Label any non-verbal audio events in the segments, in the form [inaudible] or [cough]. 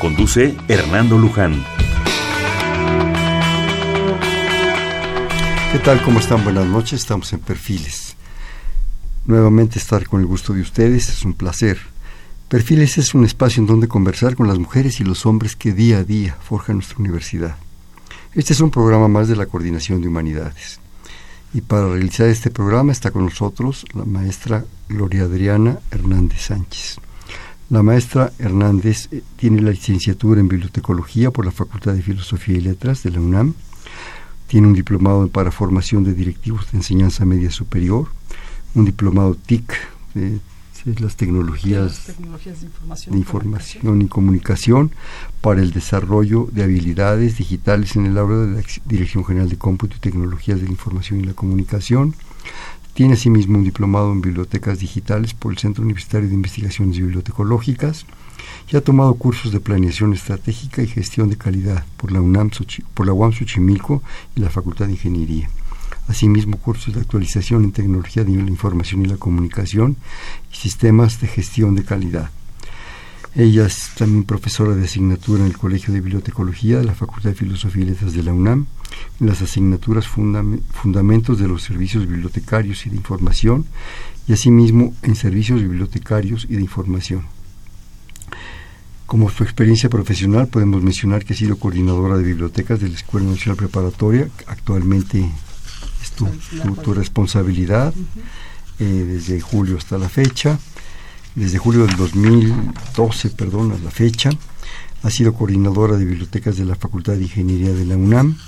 Conduce Hernando Luján. ¿Qué tal? ¿Cómo están? Buenas noches. Estamos en Perfiles. Nuevamente estar con el gusto de ustedes es un placer. Perfiles es un espacio en donde conversar con las mujeres y los hombres que día a día forjan nuestra universidad. Este es un programa más de la Coordinación de Humanidades. Y para realizar este programa está con nosotros la maestra Gloria Adriana Hernández Sánchez. La maestra Hernández eh, tiene la licenciatura en bibliotecología por la Facultad de Filosofía y Letras de la UNAM. Tiene un diplomado para formación de directivos de enseñanza media superior, un diplomado TIC de, las tecnologías, de información, y comunicación para el desarrollo de habilidades digitales en el área de la Dirección General de Cómputo y Tecnologías de la Información y la Comunicación. Tiene asimismo un diplomado en bibliotecas digitales por el Centro Universitario de Investigaciones Bibliotecológicas y ha tomado cursos de planeación estratégica y gestión de calidad por la UNAM, por la UAM Xochimilco y la Facultad de Ingeniería. Asimismo, cursos de actualización en tecnología de la información y la comunicación y sistemas de gestión de calidad. Ella es también profesora de asignatura en el Colegio de Bibliotecología de la Facultad de Filosofía y Letras de la UNAM, en las asignaturas Fundamentos de los Servicios Bibliotecarios y de Información, y asimismo en Servicios Bibliotecarios y de Información. Como su experiencia profesional, podemos mencionar que ha sido coordinadora de bibliotecas de la Escuela Nacional Preparatoria, actualmente es tu, responsabilidad, eh, desde julio hasta la fecha desde julio del 2012, perdón, a la fecha. Ha sido coordinadora de bibliotecas de la Facultad de Ingeniería de la UNAM.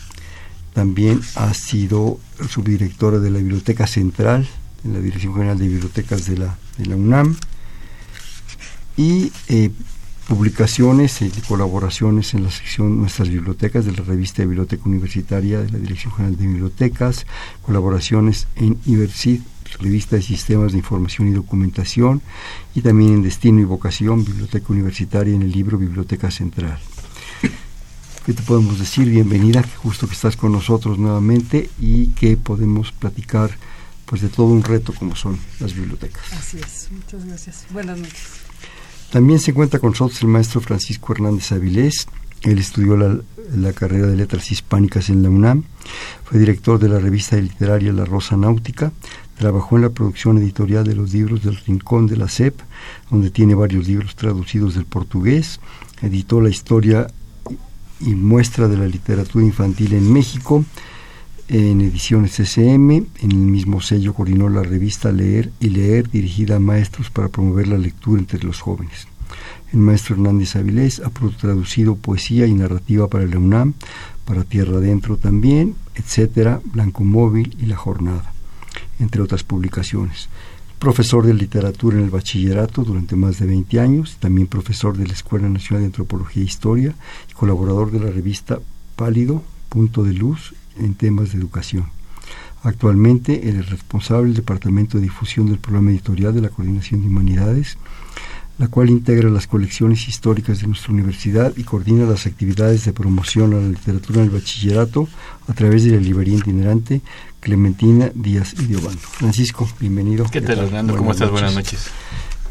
También ha sido subdirectora de la Biblioteca Central, en la Dirección General de Bibliotecas de la, de la UNAM. Y eh, publicaciones y colaboraciones en la sección Nuestras Bibliotecas de la revista de Biblioteca Universitaria de la Dirección General de Bibliotecas, colaboraciones en IBERCID revista de Sistemas de Información y Documentación, y también en Destino y Vocación, Biblioteca Universitaria, en el libro Biblioteca Central. ¿Qué te podemos decir? Bienvenida, justo que estás con nosotros nuevamente y que podemos platicar pues de todo un reto como son las bibliotecas. Así es, muchas gracias. Buenas noches. También se encuentra con nosotros el maestro Francisco Hernández Avilés. Él estudió la, la carrera de Letras Hispánicas en la UNAM, fue director de la revista literaria La Rosa Náutica, Trabajó en la producción editorial de los libros del Rincón de la SEP, donde tiene varios libros traducidos del portugués. Editó la historia y muestra de la literatura infantil en México en ediciones SM. En el mismo sello coordinó la revista Leer y Leer, dirigida a maestros para promover la lectura entre los jóvenes. El maestro Hernández Avilés ha traducido poesía y narrativa para la UNAM, para Tierra Adentro también, etcétera, Blanco Móvil y La Jornada entre otras publicaciones. Profesor de literatura en el bachillerato durante más de 20 años, también profesor de la Escuela Nacional de Antropología e Historia y colaborador de la revista Pálido, Punto de Luz en temas de educación. Actualmente es responsable del Departamento de Difusión del Programa Editorial de la Coordinación de Humanidades la cual integra las colecciones históricas de nuestra universidad y coordina las actividades de promoción a la literatura en el bachillerato a través de la librería itinerante Clementina Díaz y Diobando. Francisco, bienvenido. ¿Qué tal, Hernando? ¿Cómo estás? Buenas noches.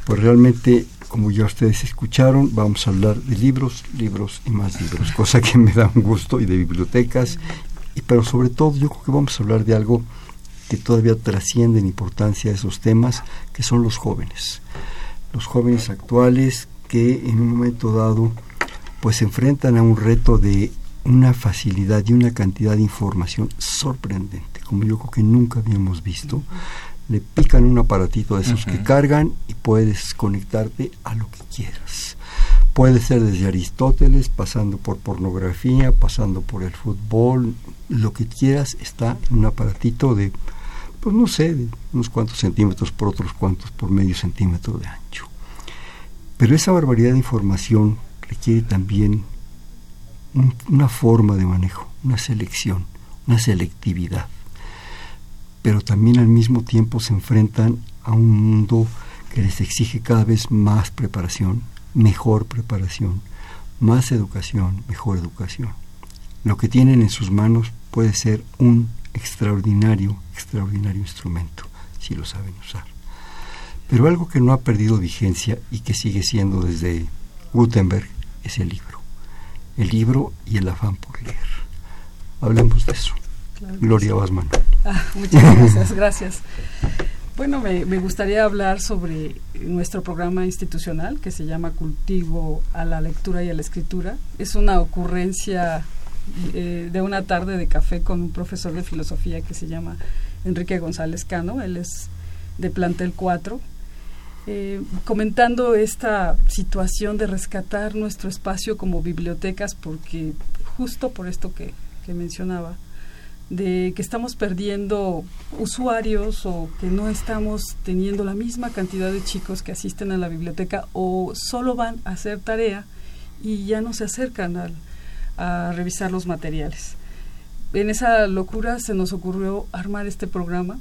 Pues realmente, como ya ustedes escucharon, vamos a hablar de libros, libros y más libros, cosa que me da un gusto, y de bibliotecas, y, pero sobre todo yo creo que vamos a hablar de algo que todavía trasciende en importancia a esos temas, que son los jóvenes los jóvenes actuales que en un momento dado pues se enfrentan a un reto de una facilidad y una cantidad de información sorprendente, como yo creo que nunca habíamos visto. Le pican un aparatito de esos que cargan y puedes conectarte a lo que quieras. Puede ser desde Aristóteles, pasando por pornografía, pasando por el fútbol, lo que quieras está en un aparatito de pues no sé, unos cuantos centímetros por otros cuantos por medio centímetro de ancho. Pero esa barbaridad de información requiere también una forma de manejo, una selección, una selectividad. Pero también al mismo tiempo se enfrentan a un mundo que les exige cada vez más preparación, mejor preparación, más educación, mejor educación. Lo que tienen en sus manos puede ser un extraordinario, extraordinario instrumento, si lo saben usar. Pero algo que no ha perdido vigencia y que sigue siendo desde Gutenberg es el libro. El libro y el afán por leer. Hablemos de eso. Gloria Basman. Ah, muchas [laughs] gracias, gracias. Bueno, me, gustaría hablar sobre nuestro programa institucional que se llama Cultivo a la Lectura y a la Escritura. Es una ocurrencia eh, de una tarde de café con un profesor de filosofía que se llama Enrique González Cano. Él es de plantel 4 eh, comentando esta situación de rescatar nuestro espacio como bibliotecas, porque justo por esto que, mencionaba, de que estamos perdiendo usuarios o que no estamos teniendo la misma cantidad de chicos que asisten a la biblioteca o solo van a hacer tarea y ya no se acercan al, a revisar los materiales. En esa locura se nos ocurrió armar este programa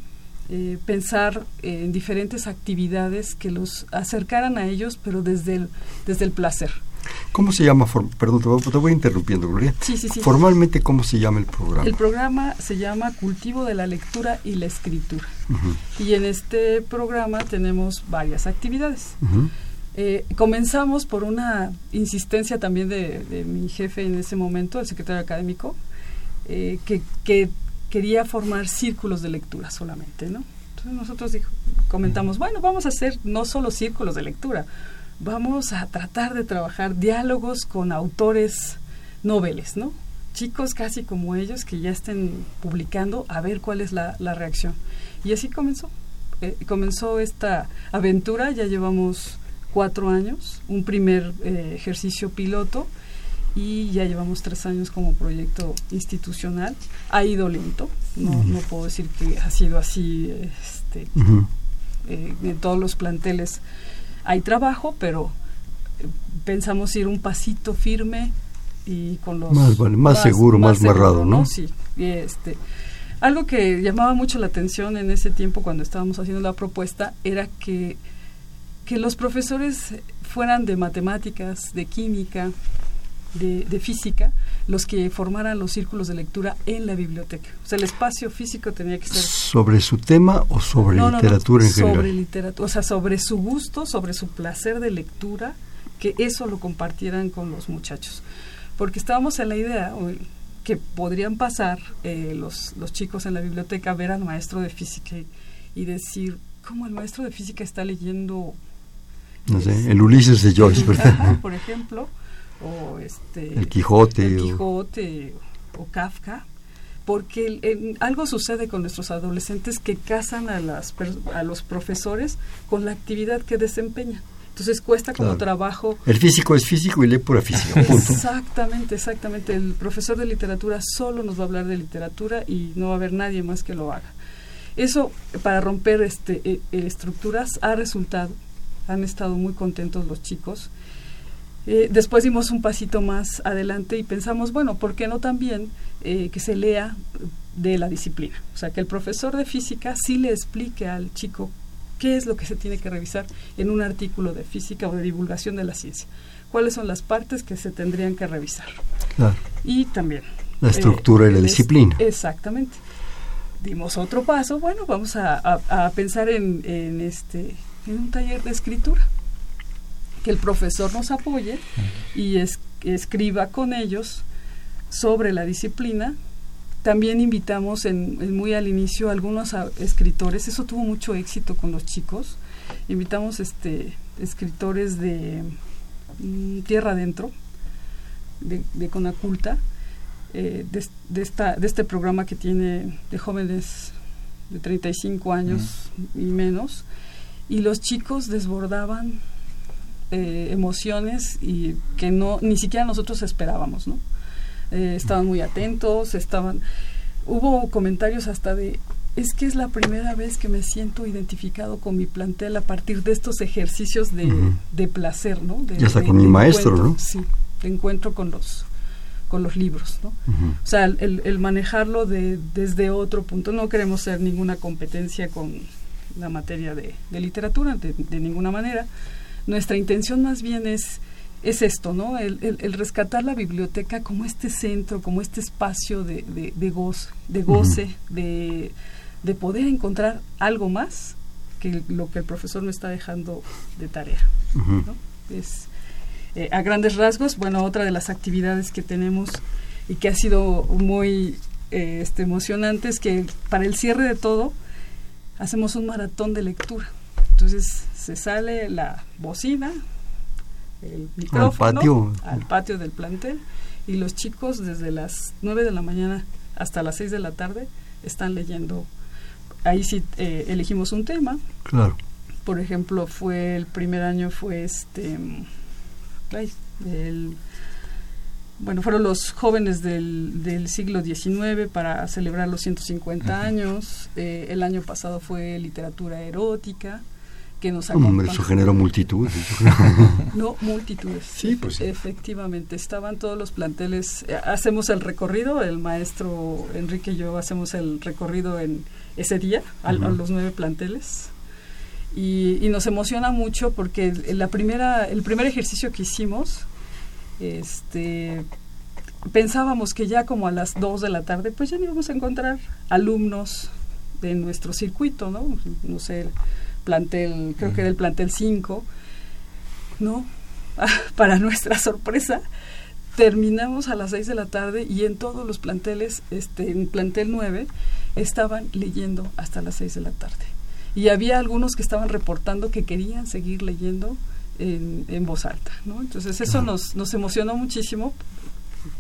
eh, pensar en diferentes actividades que los acercaran a ellos, pero desde el, desde el placer. ¿Cómo se llama? Perdón, te voy, interrumpiendo, Gloria. Sí, sí, sí. Formalmente, ¿cómo se llama el programa? El programa se llama Cultivo de la Lectura y la Escritura. Y en este programa tenemos varias actividades. Eh, comenzamos por una insistencia también de, mi jefe en ese momento, el secretario académico, eh, que, que quería formar círculos de lectura solamente, ¿no? Entonces nosotros comentamos, bueno, vamos a hacer no solo círculos de lectura, vamos a tratar de trabajar diálogos con autores noveles, ¿no? Chicos casi como ellos que ya estén publicando, a ver cuál es la, reacción. Y así comenzó. Eh, comenzó esta aventura, ya llevamos cuatro años, un primer eh, ejercicio piloto y ya llevamos tres años como proyecto institucional. Ha ido lento, no, no puedo decir que ha sido así este, eh, en todos los planteles. Hay trabajo, pero eh, pensamos ir un pasito firme y con los... Más, más, seguro, más, marrado, ¿no? Sí, este, algo que llamaba mucho la atención en ese tiempo cuando estábamos haciendo la propuesta era que, que los profesores fueran de matemáticas, de química, de, física los que formaran los círculos de lectura en la biblioteca. O sea, el espacio físico tenía que ser... ¿Sobre su tema o sobre literatura en general? Sobre literatura, o sea, sobre su gusto, sobre su placer de lectura, que eso lo compartieran con los muchachos. Porque estábamos en la idea que podrían pasar eh, los, los chicos en la biblioteca a ver al maestro de física y, decir, ¿cómo el maestro de física está leyendo... No sé, el Ulises de Joyce, [laughs] ¿verdad? por ejemplo o este el Quijote, el Quijote o, Kafka porque algo sucede con nuestros adolescentes que casan a, las, a los profesores con la actividad que desempeñan. Entonces cuesta como trabajo. El físico es físico y lee pura física. Exactamente, exactamente. El profesor de literatura solo nos va a hablar de literatura y no va a haber nadie más que lo haga. Eso, para romper este, e, e, estructuras, ha resultado. Han estado muy contentos los chicos eh, después dimos un pasito más adelante y pensamos, bueno, ¿por qué no también eh, que se lea de la disciplina? O sea, que el profesor de física sí le explique al chico qué es lo que se tiene que revisar en un artículo de física o de divulgación de la ciencia. ¿Cuáles son las partes que se tendrían que revisar? Y también... La estructura y la eh, disciplina. Exactamente. Dimos otro paso, bueno, vamos a, pensar en, en, este, en un taller de escritura que el profesor nos apoye y escriba con ellos sobre la disciplina. También invitamos en, muy al inicio a algunos escritores, eso tuvo mucho éxito con los chicos. Invitamos este escritores de mm, Tierra Adentro, de, Conaculta, eh, de, esta, de este programa que tiene de jóvenes de 35 años y menos, y los chicos desbordaban eh, emociones y que no ni siquiera nosotros esperábamos, ¿no? Eh, estaban muy atentos, estaban hubo comentarios hasta de es que es la primera vez que me siento identificado con mi plantel a partir de estos ejercicios de, placer, ¿no? ya está con mi maestro, ¿no? Sí, de encuentro con los con los libros, ¿no? O sea, el, manejarlo de, desde otro punto. No queremos ser ninguna competencia con la materia de, literatura, de, ninguna manera. Nuestra intención más bien es, es esto, ¿no? El, rescatar la biblioteca como este centro, como este espacio de, goce, de, goce de, poder encontrar algo más que lo que el profesor me está dejando de tarea. Es, eh, a grandes rasgos, bueno, otra de las actividades que tenemos y que ha sido muy eh, este, emocionante es que para el cierre de todo hacemos un maratón de lectura. Entonces se sale la bocina, el micrófono al patio, del plantel y los chicos desde las 9 de la mañana hasta las 6 de la tarde están leyendo. Ahí sí eh, elegimos un tema. Claro. Por ejemplo, fue el primer año fue este bueno, fueron los jóvenes del, del siglo XIX para celebrar los 150 años. Eh, el año pasado fue literatura erótica que nos Hombre, eso generó multitudes. [laughs] no, multitudes. Sí, pues Efectivamente, estaban todos los planteles. Eh, hacemos el recorrido, el maestro Enrique y yo hacemos el recorrido en ese día, a los nueve planteles y, nos emociona mucho porque la primera, el primer ejercicio que hicimos, este, pensábamos que ya como a las 2 de la tarde, pues ya íbamos a encontrar alumnos de nuestro circuito, ¿no? No sé, el plantel, creo que era el plantel 5, ¿no? [laughs] Para nuestra sorpresa, terminamos a las 6 de la tarde y en todos los planteles, este, en plantel 9, estaban leyendo hasta las 6 de la tarde y había algunos que estaban reportando que querían seguir leyendo en, en voz alta, ¿no? Entonces eso nos, nos emocionó muchísimo,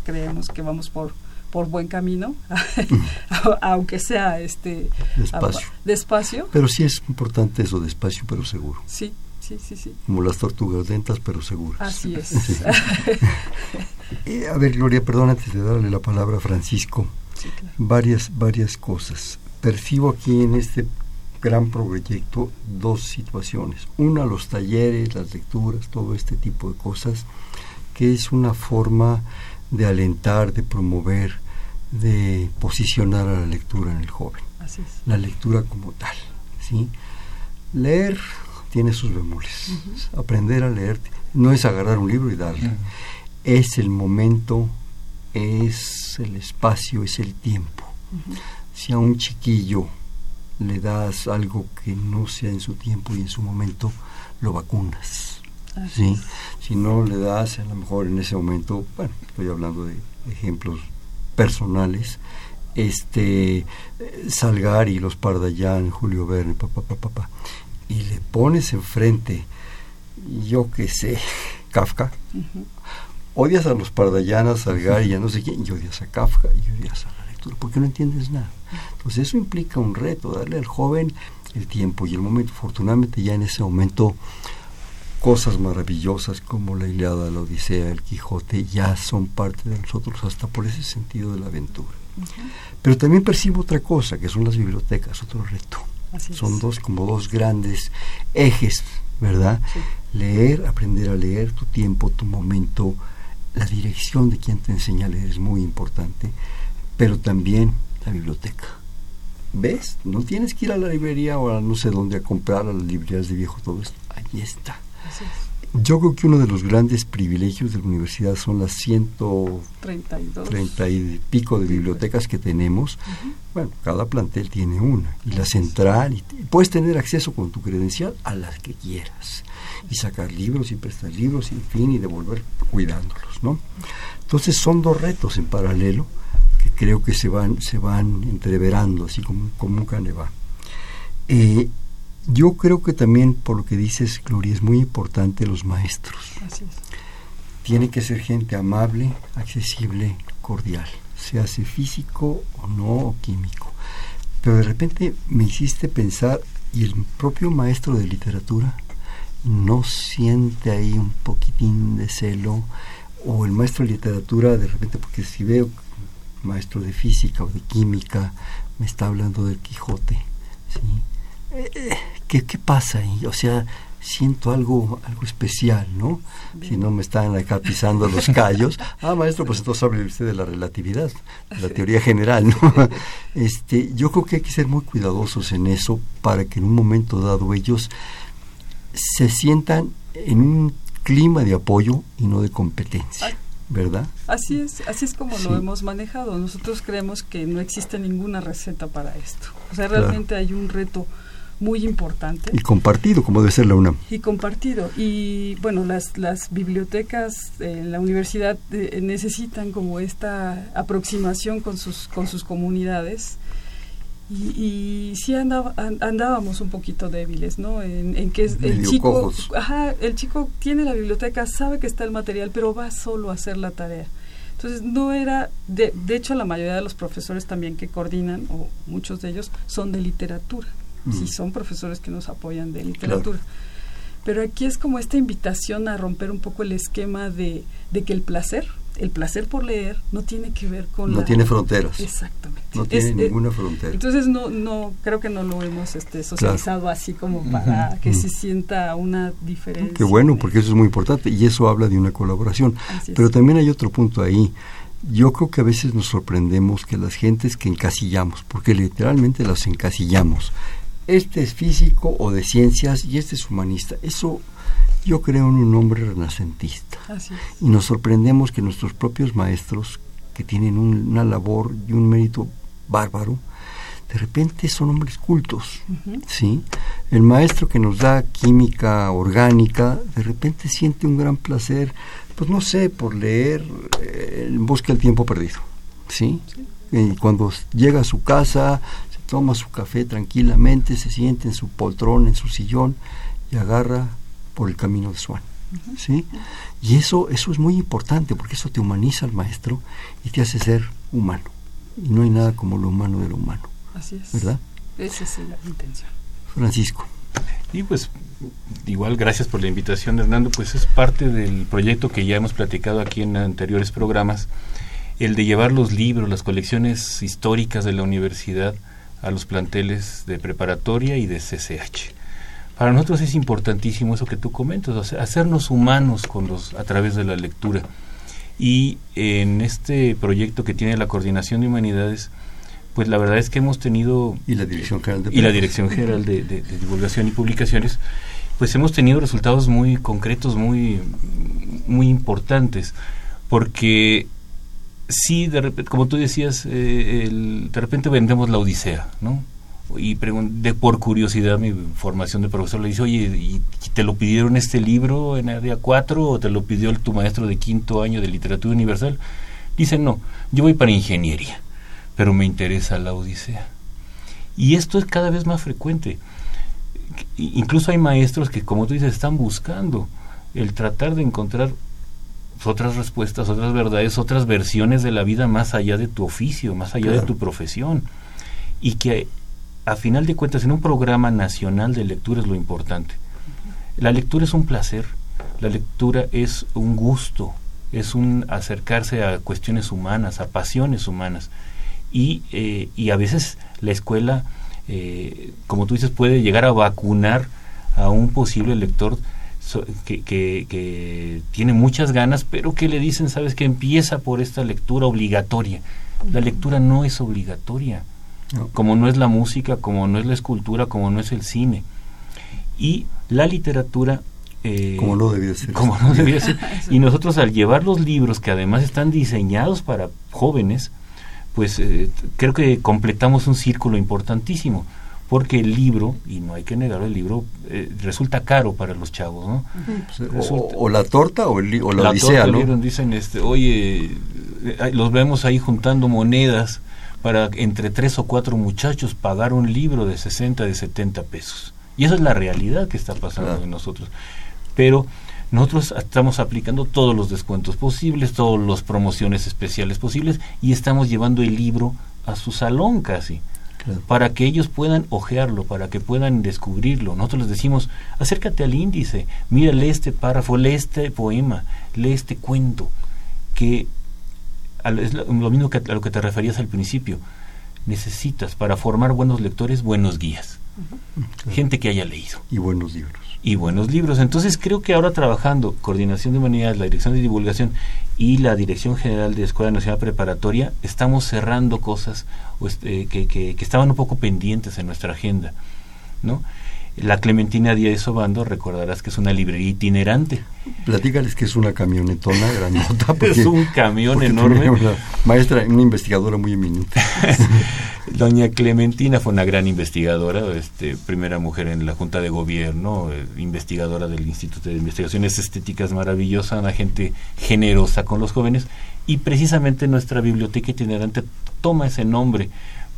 creemos que vamos por por buen camino, [laughs] aunque sea este despacio. despacio. Pero sí es importante eso, despacio pero seguro. Sí, sí, sí, sí. Como las tortugas lentas pero seguras. Así es. [laughs] Eh, a ver, Gloria, perdón, antes de darle la palabra a Francisco, varias, varias cosas. Percibo aquí en este gran proyecto dos situaciones. Una, los talleres, las lecturas, todo este tipo de cosas, que es una forma de alentar, de promover, de posicionar a la lectura en el joven. La lectura como tal. ¿sí? Leer tiene sus bemoles. Aprender a leer no es agarrar un libro y darle. Es el momento, es el espacio, es el tiempo. Si a un chiquillo le das algo que no sea en su tiempo y en su momento, lo vacunas. ¿sí? Si no le das, a lo mejor en ese momento, bueno, estoy hablando de ejemplos personales, este Salgar y los Pardallán, Julio Verne, papá, papá, papá, y le pones enfrente, yo qué sé, [laughs] Kafka, odias a los Pardallán, a Salgar y a no sé quién, y odias a Kafka y odias a porque no entiendes nada. Entonces eso implica un reto, darle al joven el tiempo y el momento. Afortunadamente ya en ese momento cosas maravillosas como la Iliada, la Odisea, el Quijote ya son parte de nosotros hasta por ese sentido de la aventura. Pero también percibo otra cosa, que son las bibliotecas, otro reto. son dos como dos grandes ejes, ¿verdad? Leer, aprender a leer, tu tiempo, tu momento, la dirección de quien te enseña a leer es muy importante, pero también la biblioteca. ¿Ves? No tienes que ir a la librería o a no sé dónde a comprar a las librerías de viejo todo esto. Ahí está. Yo creo que uno de los grandes privilegios de la universidad son las 132 30 y pico de bibliotecas que tenemos. Bueno, cada plantel tiene una. Y la central, y, puedes tener acceso con tu credencial a las que quieras. Y sacar libros y prestar libros, en fin, y devolver cuidándolos, ¿no? Entonces son dos retos en paralelo creo que se van, se van entreverando, así como, como un caneva. Eh, yo creo que también, por lo que dices, Gloria, es muy importante los maestros. Tiene que ser gente amable, accesible, cordial, se hace físico o no, o químico. Pero de repente me hiciste pensar, y el propio maestro de literatura no siente ahí un poquitín de celo, o el maestro de literatura de repente, porque si veo maestro de física o de química me está hablando del Quijote. ¿sí? Eh, ¿qué, ¿Qué pasa ahí? O sea, siento algo, algo especial, ¿no? Si no me están acá pisando los callos. Ah, maestro, pues entonces hable usted de la relatividad, de la teoría general, ¿no? [laughs] Este, yo creo que hay que ser muy cuidadosos en eso para que en un momento dado ellos se sientan en un clima de apoyo y no de competencia. ¿Verdad? Así es, así es como lo hemos manejado. Nosotros creemos que no existe ninguna receta para esto. O sea, realmente hay un reto muy importante. Y compartido, como debe ser la UNAM. Y compartido. Y bueno, las, las bibliotecas en la universidad eh, necesitan como esta aproximación con sus, con sus comunidades y, y sí andábamos un poquito débiles, ¿no? En, que el chico, ajá, el chico tiene la biblioteca, sabe que está el material, pero va solo a hacer la tarea. Entonces no era, de, de hecho la mayoría de los profesores también que coordinan, o muchos de ellos, son de literatura. Sí, son profesores que nos apoyan de literatura. Pero aquí es como esta invitación a romper un poco el esquema de, de que el placer, el placer por leer no tiene que ver con no tiene fronteras. Exactamente. No tiene eh, ninguna frontera. entonces no no creo que no lo hemos este socializado así como para que se sienta una diferencia qué bueno porque eso es muy importante y eso habla de una colaboración. Pero también hay otro punto ahí. Yo creo que a veces nos sorprendemos que las gentes que encasillamos porque literalmente las encasillamos. Este es físico o de ciencias y este es humanista. Eso yo creo en un hombre renacentista. Y nos sorprendemos que nuestros propios maestros, que tienen una labor y un mérito bárbaro, de repente son hombres cultos, ¿sí? El maestro que nos da química orgánica, de repente siente un gran placer, pues no sé, por leer eh, El bosque del tiempo perdido, ¿sí? Y cuando llega a su casa, se toma su café tranquilamente, se siente en su poltrón, en su sillón y agarra por el camino de Swan. ¿sí? Y eso, eso es muy importante porque eso te humaniza al maestro y te hace ser humano. Y no hay nada como lo humano de lo humano. Así es. ¿Verdad? Esa es la intención. Francisco. Y pues igual gracias por la invitación Hernando, pues es parte del proyecto que ya hemos platicado aquí en anteriores programas, el de llevar los libros, las colecciones históricas de la universidad a los planteles de preparatoria y de CCH para nosotros es importantísimo eso que tú comentas, hacernos humanos con los, a través de la lectura. Y en este proyecto que tiene la Coordinación de Humanidades, pues la verdad es que hemos tenido... Y la Dirección General de, y la Dirección General de, Divulgación y Publicaciones, pues hemos tenido resultados muy concretos, muy, muy importantes, porque sí, de repente, como tú decías, eh, de repente vendemos la Odisea, ¿no? Y pregunté por curiosidad mi formación de profesor le dice oye ¿y te lo pidieron este libro en área 4 o te lo pidió tu maestro de quinto año de literatura universal dice no yo voy para ingeniería pero me interesa la odisea y esto es cada vez más frecuente. Incluso hay maestros que como tú dices están buscando el tratar de encontrar otras respuestas otras verdades otras versiones de la vida más allá de tu oficio más allá de tu profesión. Y que a final de cuentas, en un programa nacional de lectura es lo importante. La lectura es un placer, la lectura es un gusto, es un acercarse a cuestiones humanas, a pasiones humanas. Y, eh, y a veces la escuela, eh, como tú dices, puede llegar a vacunar a un posible lector que, que, que, tiene muchas ganas, pero que le dicen, sabes, que empieza por esta lectura obligatoria. La lectura no es obligatoria como no es la música, como no es la escultura, como no es el cine. Y la literatura... Eh, como no debía ser. Como no debía ser. [laughs] y nosotros al llevar los libros que además están diseñados para jóvenes, pues eh, creo que completamos un círculo importantísimo porque el libro, y no hay que negarlo, el libro eh, resulta caro para los chavos, ¿no? Pues, o, la torta o, el, o la, odisea, ¿no? dicen, este, oye, los vemos ahí juntando monedas para entre tres o cuatro muchachos pagar un libro de 60, de 70 pesos. Y esa es la realidad que está pasando en nosotros. Pero nosotros estamos aplicando todos los descuentos posibles, todas las promociones especiales posibles y estamos llevando el libro a su salón casi. Para que ellos puedan ojearlo, para que puedan descubrirlo. Nosotros les decimos, acércate al índice, mira, lee este párrafo, lee este poema, lee este cuento, que es lo mismo que a lo que te referías al principio. Necesitas para formar buenos lectores buenos guías. Gente que haya leído. Y buenos libros. y buenos libros. Entonces creo que ahora trabajando Coordinación de Humanidades, la Dirección de Divulgación y la Dirección General de Escuela Nacional Preparatoria, estamos cerrando cosas este, que, que, que, estaban un poco pendientes en nuestra agenda. ¿no? La Clementina Díaz Obando, recordarás que es una librería itinerante. Platícales que es una camionetona grandota. [laughs] es un camión enorme. Una maestra, una investigadora muy eminente. [laughs] Doña Clementina fue una gran investigadora, este, primera mujer en la Junta de Gobierno, eh, investigadora del Instituto de Investigaciones Estéticas maravillosa, una gente generosa con los jóvenes y precisamente nuestra biblioteca itinerante toma ese nombre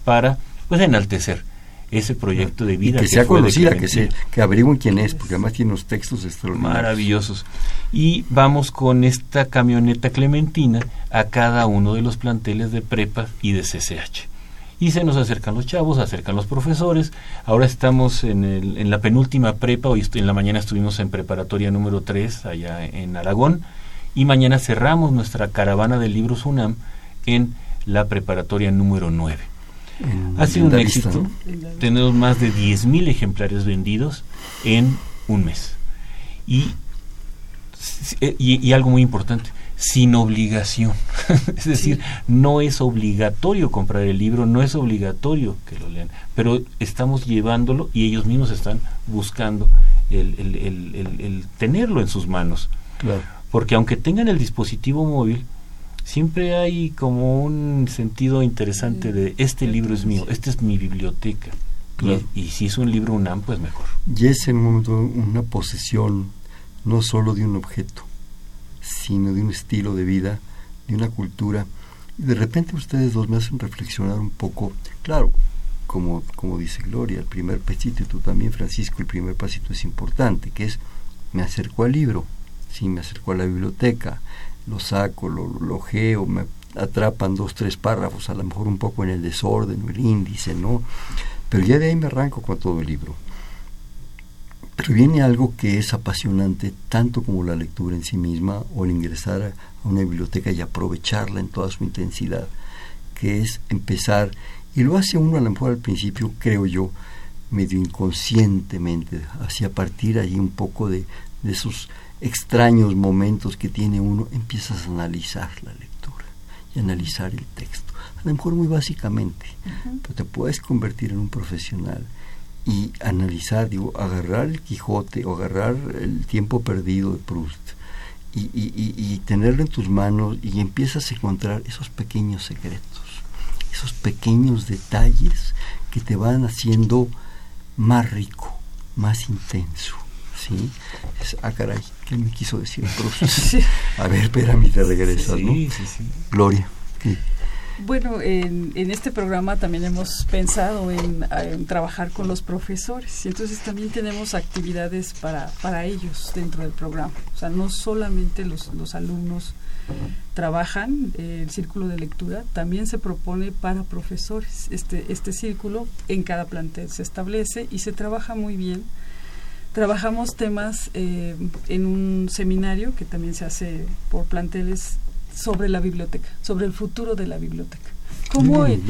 para pues enaltecer ese proyecto de vida. Y que, sea conocida, que, se, que averigüen quién es, porque además tiene unos textos extraordinarios. Maravillosos. Y vamos con esta camioneta clementina a cada uno de los planteles de prepa y de CCH. Y se nos acercan los chavos, se acercan los profesores. Ahora estamos en, el, en la penúltima prepa, hoy en la mañana estuvimos en preparatoria número 3 allá en Aragón. Y mañana cerramos nuestra caravana de libros UNAM en la preparatoria número 9 ha sido un éxito. Tenemos más de 10.000 ejemplares vendidos en un mes. Y, y, algo muy importante, sin obligación. [laughs] es decir, no es obligatorio comprar el libro, no es obligatorio que lo lean, pero estamos llevándolo y ellos mismos están buscando el, el tenerlo en sus manos. Porque aunque tengan el dispositivo móvil, siempre hay como un sentido interesante de este libro es mío, esta es mi biblioteca. Y, si es un libro UNAM, pues mejor. Y es en un momento una posesión no solo de un objeto, sino de un estilo de vida, de una cultura. Y de repente ustedes dos me hacen reflexionar un poco, claro, como, como dice Gloria, el primer pasito, y tú también, Francisco, el primer pasito es importante, que es me acerco al libro, sí, me acerco a la biblioteca, lo saco, lo, geo, me atrapan dos, tres párrafos, a lo mejor un poco en el desorden el índice, ¿no? Pero ya de ahí me arranco con todo el libro. Pero viene algo que es apasionante tanto como la lectura en sí misma o el ingresar a una biblioteca y aprovecharla en toda su intensidad, que es empezar, y lo hace uno a lo mejor al principio, creo yo, medio inconscientemente, hacia partir allí un poco de, de esos extraños momentos que tiene uno, empiezas a analizar la lectura y analizar el texto. A lo mejor muy básicamente, pero te puedes convertir en un profesional y analizar, digo, agarrar el Quijote o agarrar el tiempo perdido de Proust y, y tenerlo en tus manos y empiezas a encontrar esos pequeños secretos, esos pequeños detalles que te van haciendo más rico, más intenso. ¿sí? Es, ah, caray, ¿qué me quiso decir [laughs] A ver, espérame, te regresas, ¿no? Gloria. Bueno, en, en, este programa también hemos pensado en, trabajar con los profesores y entonces también tenemos actividades para, para ellos dentro del programa. O sea, no solamente los, los alumnos trabajan eh, el círculo de lectura, también se propone para profesores. Este, este círculo en cada plantel se establece y se trabaja muy bien Trabajamos temas eh, en un seminario que también se hace por planteles sobre la biblioteca, sobre el futuro de la biblioteca. ¿Cómo, el,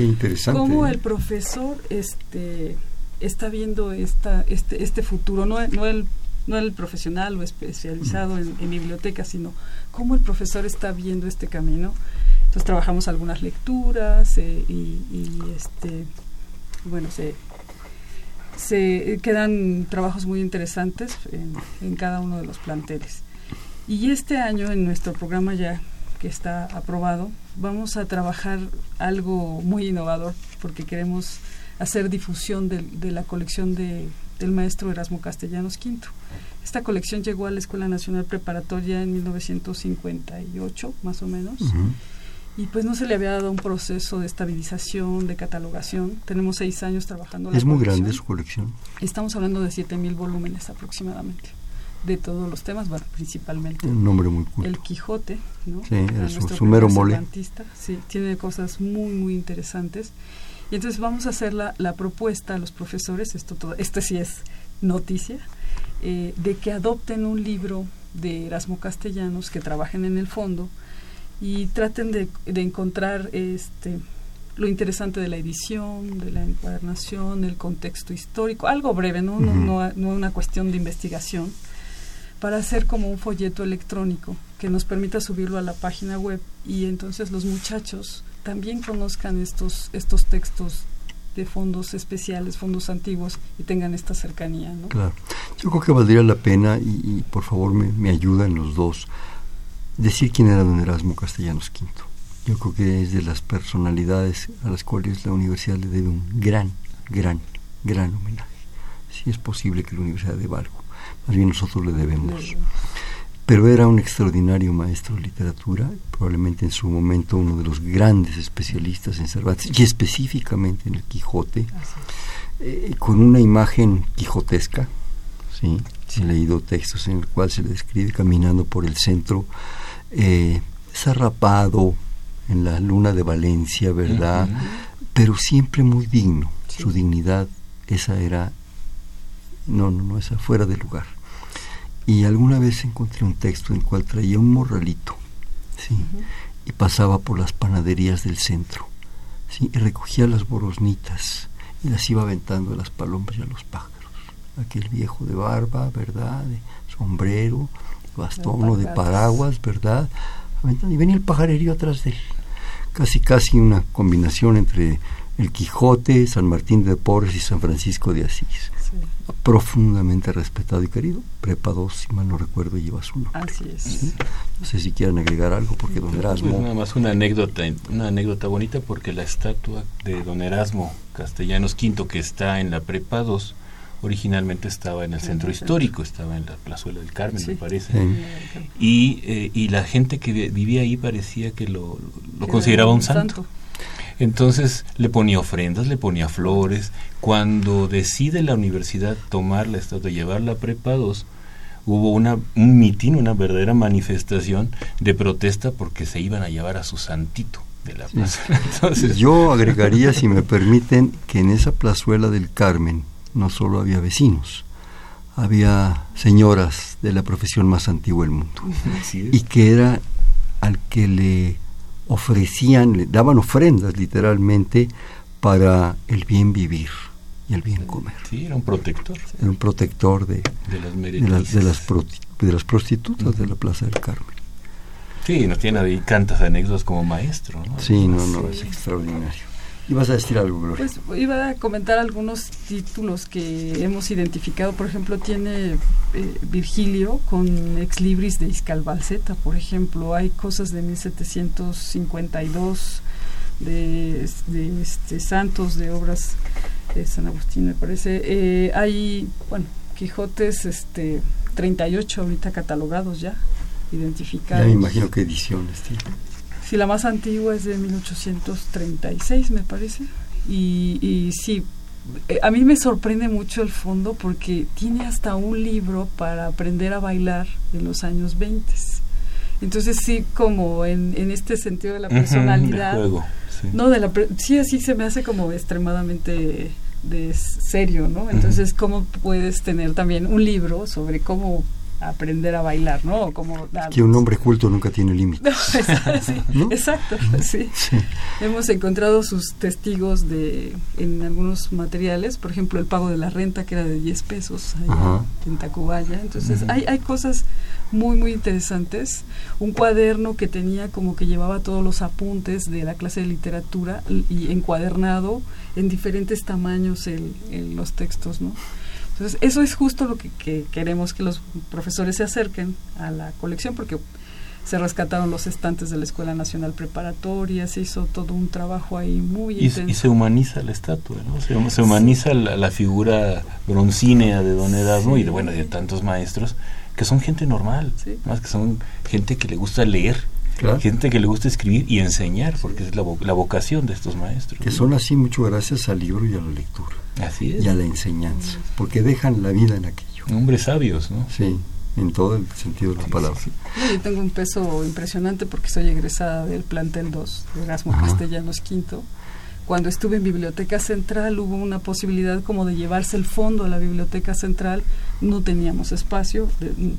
cómo el profesor este, está viendo esta, este, este futuro? No, no, el, no el profesional o especializado en, biblioteca, sino cómo el profesor está viendo este camino. Entonces trabajamos algunas lecturas eh, y, y, este, bueno, se se quedan trabajos muy interesantes en, cada uno de los planteles. Y este año en nuestro programa ya que está aprobado, vamos a trabajar algo muy innovador porque queremos hacer difusión de, la colección de, del maestro Erasmo Castellanos V. Esta colección llegó a la Escuela Nacional Preparatoria en 1958, más o menos y pues no se le había dado un proceso de estabilización, de catalogación. Tenemos seis años trabajando. es muy grande su colección. Estamos hablando de siete mil volúmenes aproximadamente de todos los temas, bueno, principalmente. Un nombre muy cool. El Quijote, ¿no? Sí, es su, mero mole. Sí, tiene cosas muy, muy interesantes. Y entonces vamos a hacer la, la propuesta a los profesores, esto, todo, esto sí es noticia, eh, de que adopten un libro de Erasmo Castellanos, que trabajen en el fondo, y traten de, de encontrar este lo interesante de la edición, de la encuadernación, el contexto histórico, algo breve, ¿no? no, no, no una cuestión de investigación, para hacer como un folleto electrónico que nos permita subirlo a la página web y entonces los muchachos también conozcan estos, estos textos de fondos especiales, fondos antiguos y tengan esta cercanía. ¿no? Claro. Yo creo que valdría la pena, y, por favor me, me, ayudan los dos, decir quién era don Erasmo Castellanos V. Yo creo que es de las personalidades a las cuales la universidad le debe un gran, gran, gran homenaje. Si es posible que la universidad deba algo, más bien nosotros le debemos. Pero era un extraordinario maestro de literatura, probablemente en su momento uno de los grandes especialistas en Cervantes y específicamente en el Quijote, eh, con una imagen quijotesca. ¿Sí? He leído textos en el cual se le describe caminando por el centro, eh, zarrapado en la luna de Valencia, ¿verdad? Pero siempre muy digno. Su dignidad, esa era, no, no, no, esa fuera de lugar y alguna vez encontré un texto en el cual traía un morralito, ¿sí? Y pasaba por las panaderías del centro, ¿sí? Y recogía las borosnitas y las iba aventando a las palomas y a los pájaros. Aquel viejo de barba, ¿verdad? De sombrero, bastón o de paraguas, ¿verdad? Y venía el pajarerío atrás de él. Casi, casi una combinación entre el Quijote, San Martín de Porres y San Francisco de Asís profundamente respetado y querido. Prepa 2, si mal no recuerdo, lleva su nombre. Así es. No sé si quieren agregar algo, porque don Erasmo... Pues nada más una anécdota, una anécdota bonita, porque la estatua de don Erasmo Castellanos V, que está en la Prepa 2, originalmente estaba en el centro histórico, estaba en la plazuela del Carmen, me parece. Y, eh, y la gente que vivía ahí parecía que lo, lo consideraba un santo. Entonces le ponía ofrendas, le ponía flores. Cuando decide la universidad tomar la estatua, llevarla a Prepa 2, hubo una, un mitin, una verdadera manifestación de protesta porque se iban a llevar a su santito de la plaza. [laughs] Entonces, Yo agregaría, si me permiten, que en esa plazuela del Carmen no solo había vecinos, había señoras de la profesión más antigua del mundo. Y que era al que le ofrecían, le daban ofrendas literalmente para el bien vivir y el bien comer. Sí, era un protector. Era un protector de, de, las, de, las, de, las, de las prostitutas de la Plaza del Carmen. Sí, nos tiene ahí tantas anécdotas como maestro. ¿no? Sí, no, no, es extraordinario. ¿Ibas a decir algo, Gloria? Pues iba a comentar algunos títulos que hemos identificado. Por ejemplo, tiene eh, Virgilio con Ex Libris de Iscal Balseta, por ejemplo. Hay cosas de 1752 de, de este, santos, de obras de San Agustín, me parece. Eh, hay, bueno, Quijotes este, 38 ahorita catalogados ya, identificados. Ya me imagino qué ediciones tiene. Sí, la más antigua es de 1836, me parece. Y, y sí, eh, a mí me sorprende mucho el fondo porque tiene hasta un libro para aprender a bailar en los años 20. Entonces sí, como en, en este sentido de la personalidad, sí. no de la sí así se me hace como extremadamente de serio, ¿no? Entonces cómo puedes tener también un libro sobre cómo aprender a bailar, ¿no? Como que un hombre culto nunca tiene límites. [laughs] sí, ¿no? Exacto, sí. sí. Hemos encontrado sus testigos de en algunos materiales, por ejemplo, el pago de la renta que era de 10 pesos allá en Tacubaya. Entonces, hay, hay cosas muy, muy interesantes. Un cuaderno que tenía como que llevaba todos los apuntes de la clase de literatura y encuadernado en diferentes tamaños el, el, los textos, ¿no? Entonces, eso es justo lo que, que, queremos que los profesores se acerquen a la colección, porque se rescataron los estantes de la Escuela Nacional Preparatoria, se hizo todo un trabajo ahí muy y, intenso. Y se humaniza la estatua, ¿no? Se, se humaniza la, la, figura broncínea de Don Erasmo sí. y de, bueno, de tantos maestros que son gente normal, sí. más que son gente que le gusta leer, Claro. gente que le gusta escribir y enseñar, porque es la, vo la, vocación de estos maestros. Que son así mucho gracias al libro y a la lectura. Así es. Y a la enseñanza, porque dejan la vida en aquello. Hombres sabios, ¿no? Sí, en todo el sentido de la palabra. Sí, sí. Yo tengo un peso impresionante porque soy egresada del plantel 2 de Erasmo. Castellanos Quinto. Cuando estuve en Biblioteca Central hubo una posibilidad como de llevarse el fondo a la Biblioteca Central. No teníamos espacio.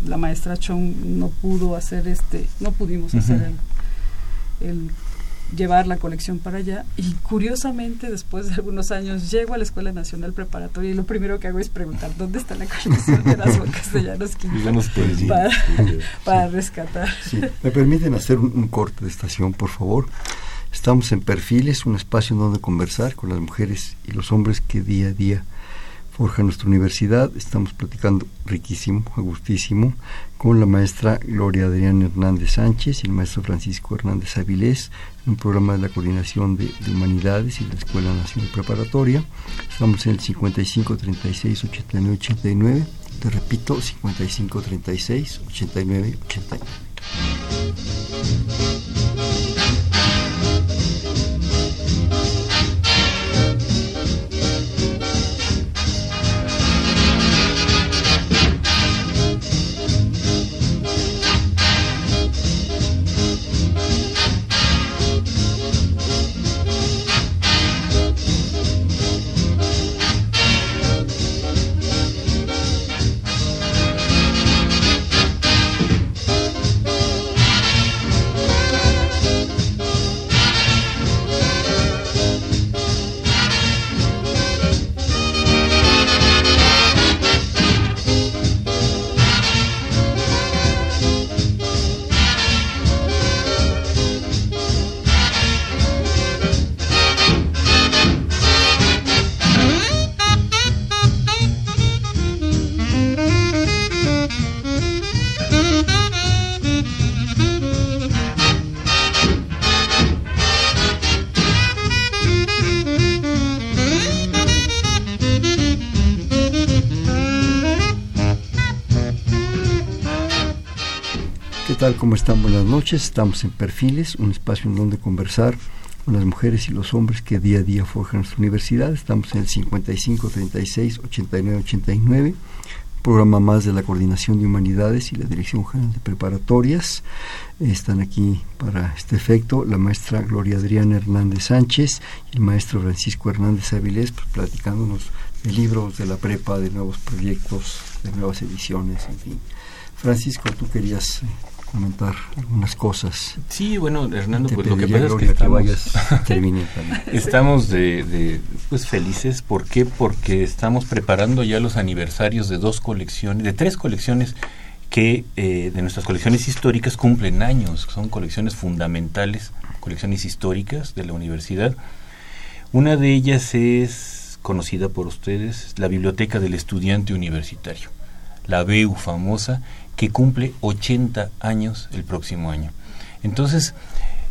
La maestra Chong no pudo hacer este, no pudimos uh -huh. hacer el, el llevar la colección para allá y curiosamente después de algunos años llego a la Escuela Nacional Preparatoria y lo primero que hago es preguntar dónde está la colección de las bocas de Llanos para, para rescatar. ¿Me permiten hacer un, corte de estación, por favor? Estamos en Perfiles, un espacio en donde conversar con las mujeres y los hombres que día a día forjan nuestra universidad. Estamos platicando riquísimo, gustísimo, con la maestra Gloria Adrián Hernández Sánchez y el maestro Francisco Hernández Avilés, en un programa de la Coordinación de, Humanidades y de la Escuela Nacional Preparatoria. Estamos en el 55 36 89 89. Te repito, 55 36 89 89. ¿Cómo están? Buenas noches. Estamos en Perfiles, un espacio en donde conversar con las mujeres y los hombres que día a día forjan nuestra universidad. Estamos en el 55 36 89 89, programa más de la Coordinación de Humanidades y la Dirección General de Preparatorias. Están aquí para este efecto la maestra Gloria Adriana Hernández Sánchez y el maestro Francisco Hernández Avilés, pues, platicándonos de libros de la prepa, de nuevos proyectos, de nuevas ediciones, en fin. Francisco, tú querías eh, comentar algunas cosas. Sí, bueno, Hernando, pues lo que pasa es que estamos, [laughs] estamos de, pues felices. ¿Por qué? Porque estamos preparando ya los aniversarios de dos colecciones, de tres colecciones que eh, de nuestras colecciones históricas cumplen años. Son colecciones fundamentales, colecciones históricas de la universidad. Una de ellas es conocida por ustedes, la Biblioteca del Estudiante Universitario, la BEU famosa, que cumple 80 años el próximo año. Entonces,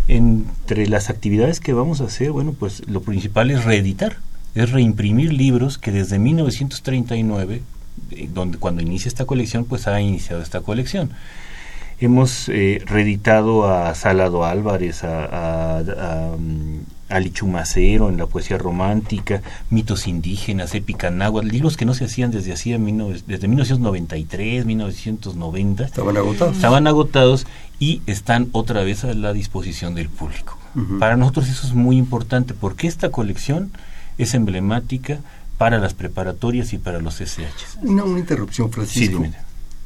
entre las actividades que vamos a hacer, bueno, pues lo principal es reeditar, es reimprimir libros que desde 1939, eh, donde cuando inicia esta colección, pues ha iniciado esta colección. Hemos eh, reeditado a Salado Álvarez, a, mm, Ali Chumacero en la poesía romántica, mitos indígenas, épica náhuatl, libros que no se hacían desde hacía desde 1993, 1990. Estaban agotados. Estaban agotados y están otra vez a la disposición del público. Para nosotros eso es muy importante porque esta colección es emblemática para las preparatorias y para los SH. Una, una interrupción, Francisco.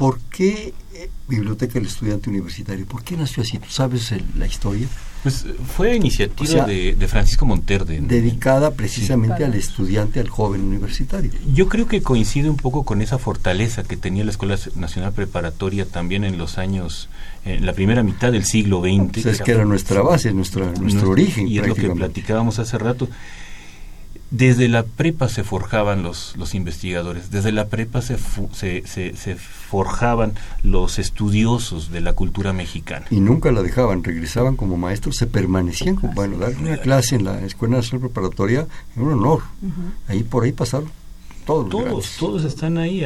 ¿Por qué eh, Biblioteca del Estudiante Universitario? ¿Por qué nació así? ¿Tú sabes la historia? Pues fue iniciativa de, Francisco Monterde. Dedicada precisamente al estudiante, al joven universitario. Yo creo que coincide un poco con esa fortaleza que tenía la Escuela Nacional Preparatoria también en los años, en la primera mitad del siglo XX. Pues es que era nuestra base, nuestra, nuestro, origen. Y es lo que platicábamos hace rato. Desde la prepa se forjaban los, los investigadores, desde la prepa se, se, se, forjaban los estudiosos de la cultura mexicana. Y nunca la dejaban, regresaban como maestros, se permanecían como, bueno, dar una clase en la Escuela Nacional Preparatoria es un honor. Ahí por ahí pasaron todos. Todos, todos están ahí,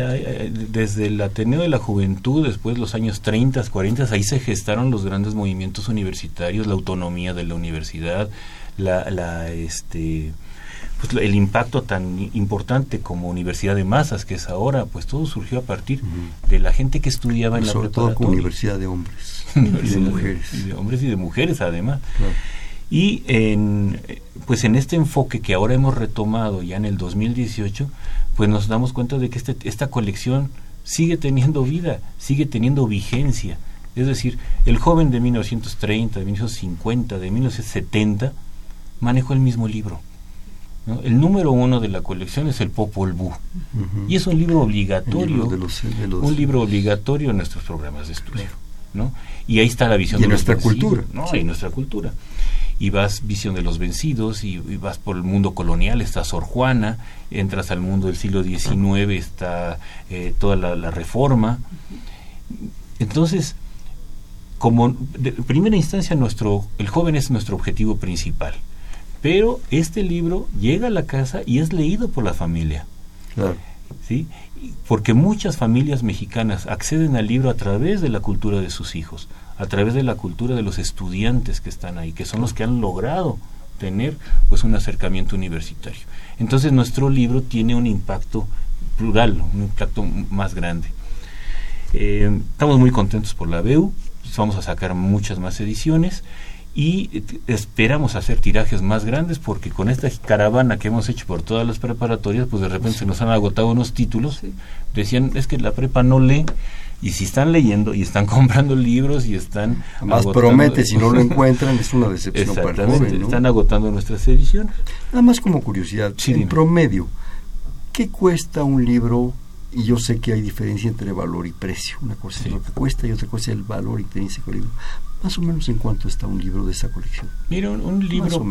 desde el Ateneo de la Juventud, después los años 30, 40, ahí se gestaron los grandes movimientos universitarios, la autonomía de la universidad, la, la este pues el impacto tan importante como universidad de masas que es ahora, pues todo surgió a partir de la gente que estudiaba en la sobre todo como universidad de hombres [laughs] y de mujeres. de hombres y de mujeres además. Y en, pues en este enfoque que ahora hemos retomado ya en el 2018, pues nos damos cuenta de que este, esta colección sigue teniendo vida, sigue teniendo vigencia Es decir, el joven de 1930, de 1950, de 1970 manejó el mismo libro. El número uno de la colección es el Popol Vuh. Y es un libro obligatorio, un libro obligatorio en nuestros programas de estudio. ¿no? Y ahí está la visión de nuestra cultura. ¿no? Y nuestra cultura. Y vas visión de los vencidos, y, vas por el mundo colonial, está Sor Juana, entras al mundo del siglo XIX, está eh, toda la, reforma. Entonces, como de primera instancia, nuestro, el joven es nuestro objetivo principal pero este libro llega a la casa y es leído por la familia. ¿Sí? Porque muchas familias mexicanas acceden al libro a través de la cultura de sus hijos, a través de la cultura de los estudiantes que están ahí, que son los que han logrado tener pues un acercamiento universitario. Entonces nuestro libro tiene un impacto plural, un impacto más grande. Eh, estamos muy contentos por la BEU, vamos a sacar muchas más ediciones y esperamos hacer tirajes más grandes porque con esta caravana que hemos hecho por todas las preparatorias, pues de repente se nos han agotado unos títulos. Decían, es que la prepa no lee. Y si están leyendo y están [laughs] comprando libros y están... Más promete, si no lo [laughs] encuentran, es una decepción para el joven, están agotando nuestras ediciones. Nada más como curiosidad, en promedio, ¿qué cuesta un libro y yo sé que hay diferencia entre valor y precio. Una cosa es lo que cuesta y otra cosa es el valor intrínseco del libro. Más o menos en cuánto está un libro de esa colección. Mira, un, libro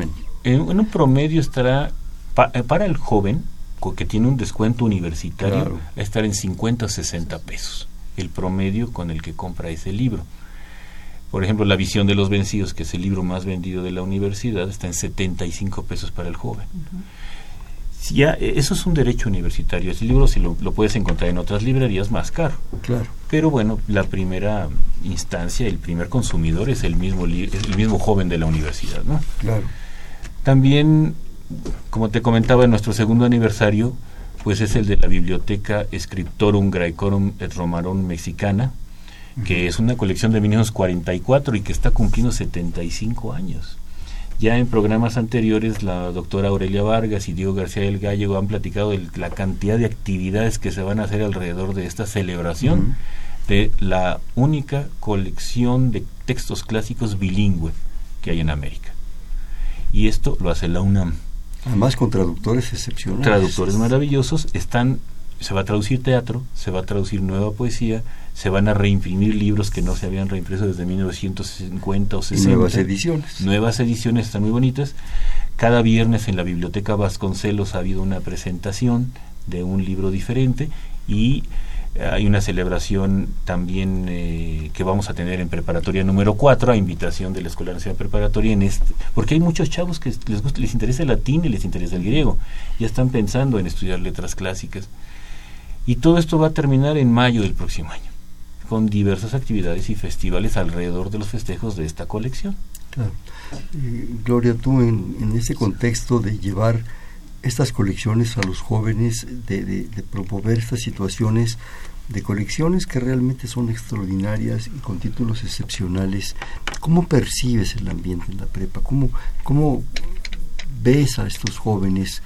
En, un promedio estará eh, para el joven que tiene un descuento universitario a estar en 50 o 60 pesos el promedio con el que compra ese libro. Por ejemplo, La visión de los vencidos, que es el libro más vendido de la universidad, está en 75 pesos para el joven ya eh, eso es un derecho universitario. Ese libro si lo, lo, puedes encontrar en otras librerías más caro. Claro. Pero bueno, la primera instancia, el primer consumidor es el mismo el mismo joven de la universidad, ¿no? Claro. También, como te comentaba, en nuestro segundo aniversario, pues es el de la biblioteca Scriptorum Graecorum et Romarum Mexicana, que es una colección de 1944 y que está cumpliendo 75 años. Ya en programas anteriores, la doctora Aurelia Vargas y Diego García del Gallego han platicado de la cantidad de actividades que se van a hacer alrededor de esta celebración de la única colección de textos clásicos bilingüe que hay en América. Y esto lo hace la UNAM. Además con traductores excepcionales. Traductores maravillosos. Están, se va a traducir teatro, se va a traducir nueva poesía, se van a reimprimir libros que no se habían reimpreso desde 1950 o 60. nuevas ediciones. Nuevas ediciones, están muy bonitas. Cada viernes en la Biblioteca Vasconcelos ha habido una presentación de un libro diferente y hay una celebración también eh, que vamos a tener en preparatoria número 4 a invitación de la Escuela Nacional Preparatoria en este, porque hay muchos chavos que les gusta, les interesa el latín y les interesa el griego, ya están pensando en estudiar letras clásicas. Y todo esto va a terminar en mayo del próximo año con diversas actividades y festivales alrededor de los festejos de esta colección. Claro. Gloria, tú en, en, ese contexto de llevar estas colecciones a los jóvenes, de, promover estas situaciones de colecciones que realmente son extraordinarias y con títulos excepcionales, ¿cómo percibes el ambiente en la prepa? ¿Cómo, cómo ves a estos jóvenes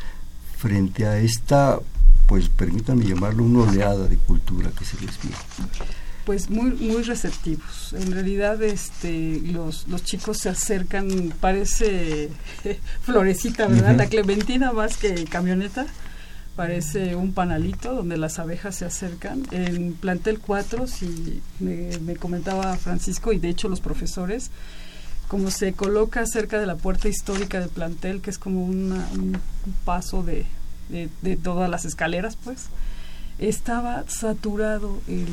frente a esta, pues permítanme llamarlo, una oleada de cultura que se les viene? Pues muy muy receptivos. En realidad este los, los chicos se acercan, parece [laughs] florecita, ¿verdad? La clementina más que camioneta. Parece un panalito donde las abejas se acercan. En plantel 4, si me, comentaba Francisco y de hecho los profesores, como se coloca cerca de la puerta histórica del plantel, que es como un paso de, de todas las escaleras, pues, estaba saturado el,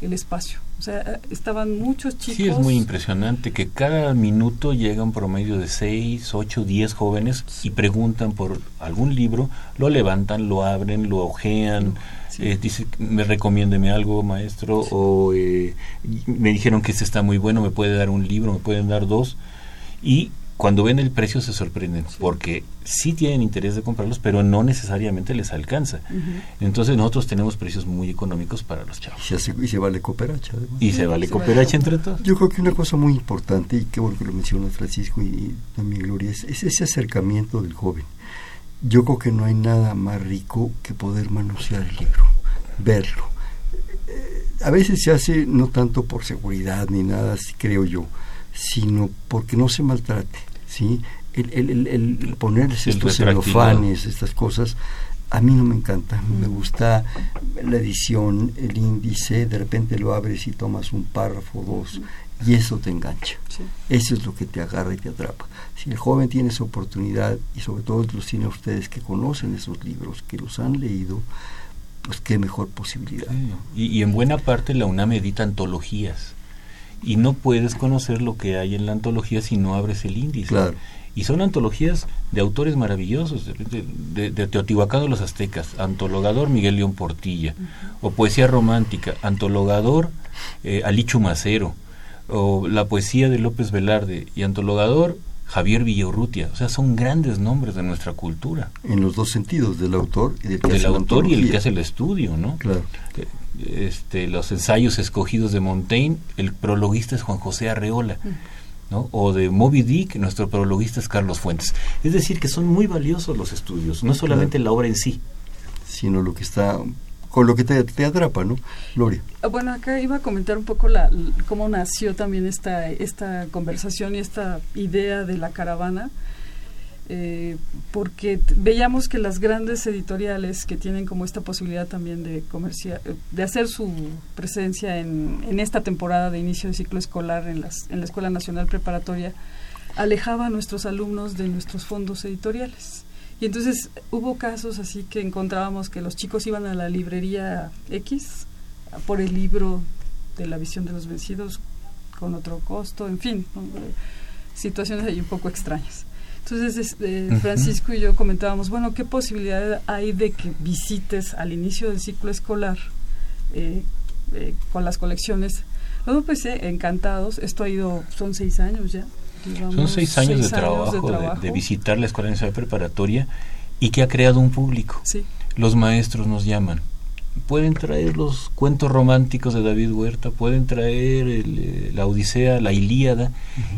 el espacio. O sea, estaban muchos chicos. Sí, es muy impresionante que cada minuto llega un promedio de 6, 8, 10 jóvenes y preguntan por algún libro, lo levantan, lo abren, lo ojean. Eh, dice, me recomiéndeme algo, maestro, o eh, me dijeron que este está muy bueno, me puede dar un libro, me pueden dar dos. Y cuando ven el precio se sorprenden porque sí tienen interés de comprarlos, pero no necesariamente les alcanza. Entonces nosotros tenemos precios muy económicos para los chavos. Y se, vale cooperacha. Y se vale cooperacha entre todos. Yo creo que una cosa muy importante, y qué bueno que lo menciona Francisco y, también Gloria, es, ese acercamiento del joven. Yo creo que no hay nada más rico que poder manosear el libro, verlo. Eh, a veces se hace no tanto por seguridad ni nada, creo yo, sino porque no se maltrate, ¿sí? El, el, el, ponerse estos celofanes, estas cosas, a mí no me encanta. Me gusta la edición, el índice, de repente lo abres y tomas un párrafo, dos, y eso te engancha. Eso es lo que te agarra y te atrapa. Si el joven tiene esa oportunidad, y sobre todo los tiene ustedes que conocen esos libros, que los han leído, pues qué mejor posibilidad. Y, en buena parte la UNAM edita antologías. Y no puedes conocer lo que hay en la antología si no abres el índice. Y son antologías de autores maravillosos, de, Teotihuacán de los Aztecas, antologador Miguel León Portilla, o poesía romántica, antologador eh, Alichu Macero, o la poesía de López Velarde, y antologador Javier Villaurrutia. O sea, son grandes nombres de nuestra cultura. En los dos sentidos, del autor y del que del autor y el que hace el estudio, ¿no? Claro. Este, los ensayos escogidos de Montaigne, el prologuista es Juan José Arreola. ¿no? o de Moby Dick, nuestro prologuista es Carlos Fuentes. Es decir, que son muy valiosos los estudios, no solamente la obra en sí. Sino lo que está con lo que te, te, atrapa, ¿no? Gloria. Ah, bueno, acá iba a comentar un poco la, cómo nació también esta, esta conversación y esta idea de la caravana, eh, porque veíamos que las grandes editoriales que tienen como esta posibilidad también de comerciar, de hacer su presencia en, en esta temporada de inicio de ciclo escolar en, las, en la Escuela Nacional Preparatoria, alejaba a nuestros alumnos de nuestros fondos editoriales. Y entonces hubo casos así que encontrábamos que los chicos iban a la librería X por el libro de la visión de los vencidos con otro costo, en fin, situaciones ahí un poco extrañas. Entonces este, Francisco y yo comentábamos, bueno, ¿qué posibilidad hay de que visites al inicio del ciclo escolar eh, eh, con las colecciones? Luego pues encantados, esto ha ido, son seis años ya, son seis años, de, trabajo, de, visitar la Escuela Nacional Preparatoria y que ha creado un público. Los maestros nos llaman. Pueden traer los cuentos románticos de David Huerta, pueden traer eh, la Odisea, la Ilíada,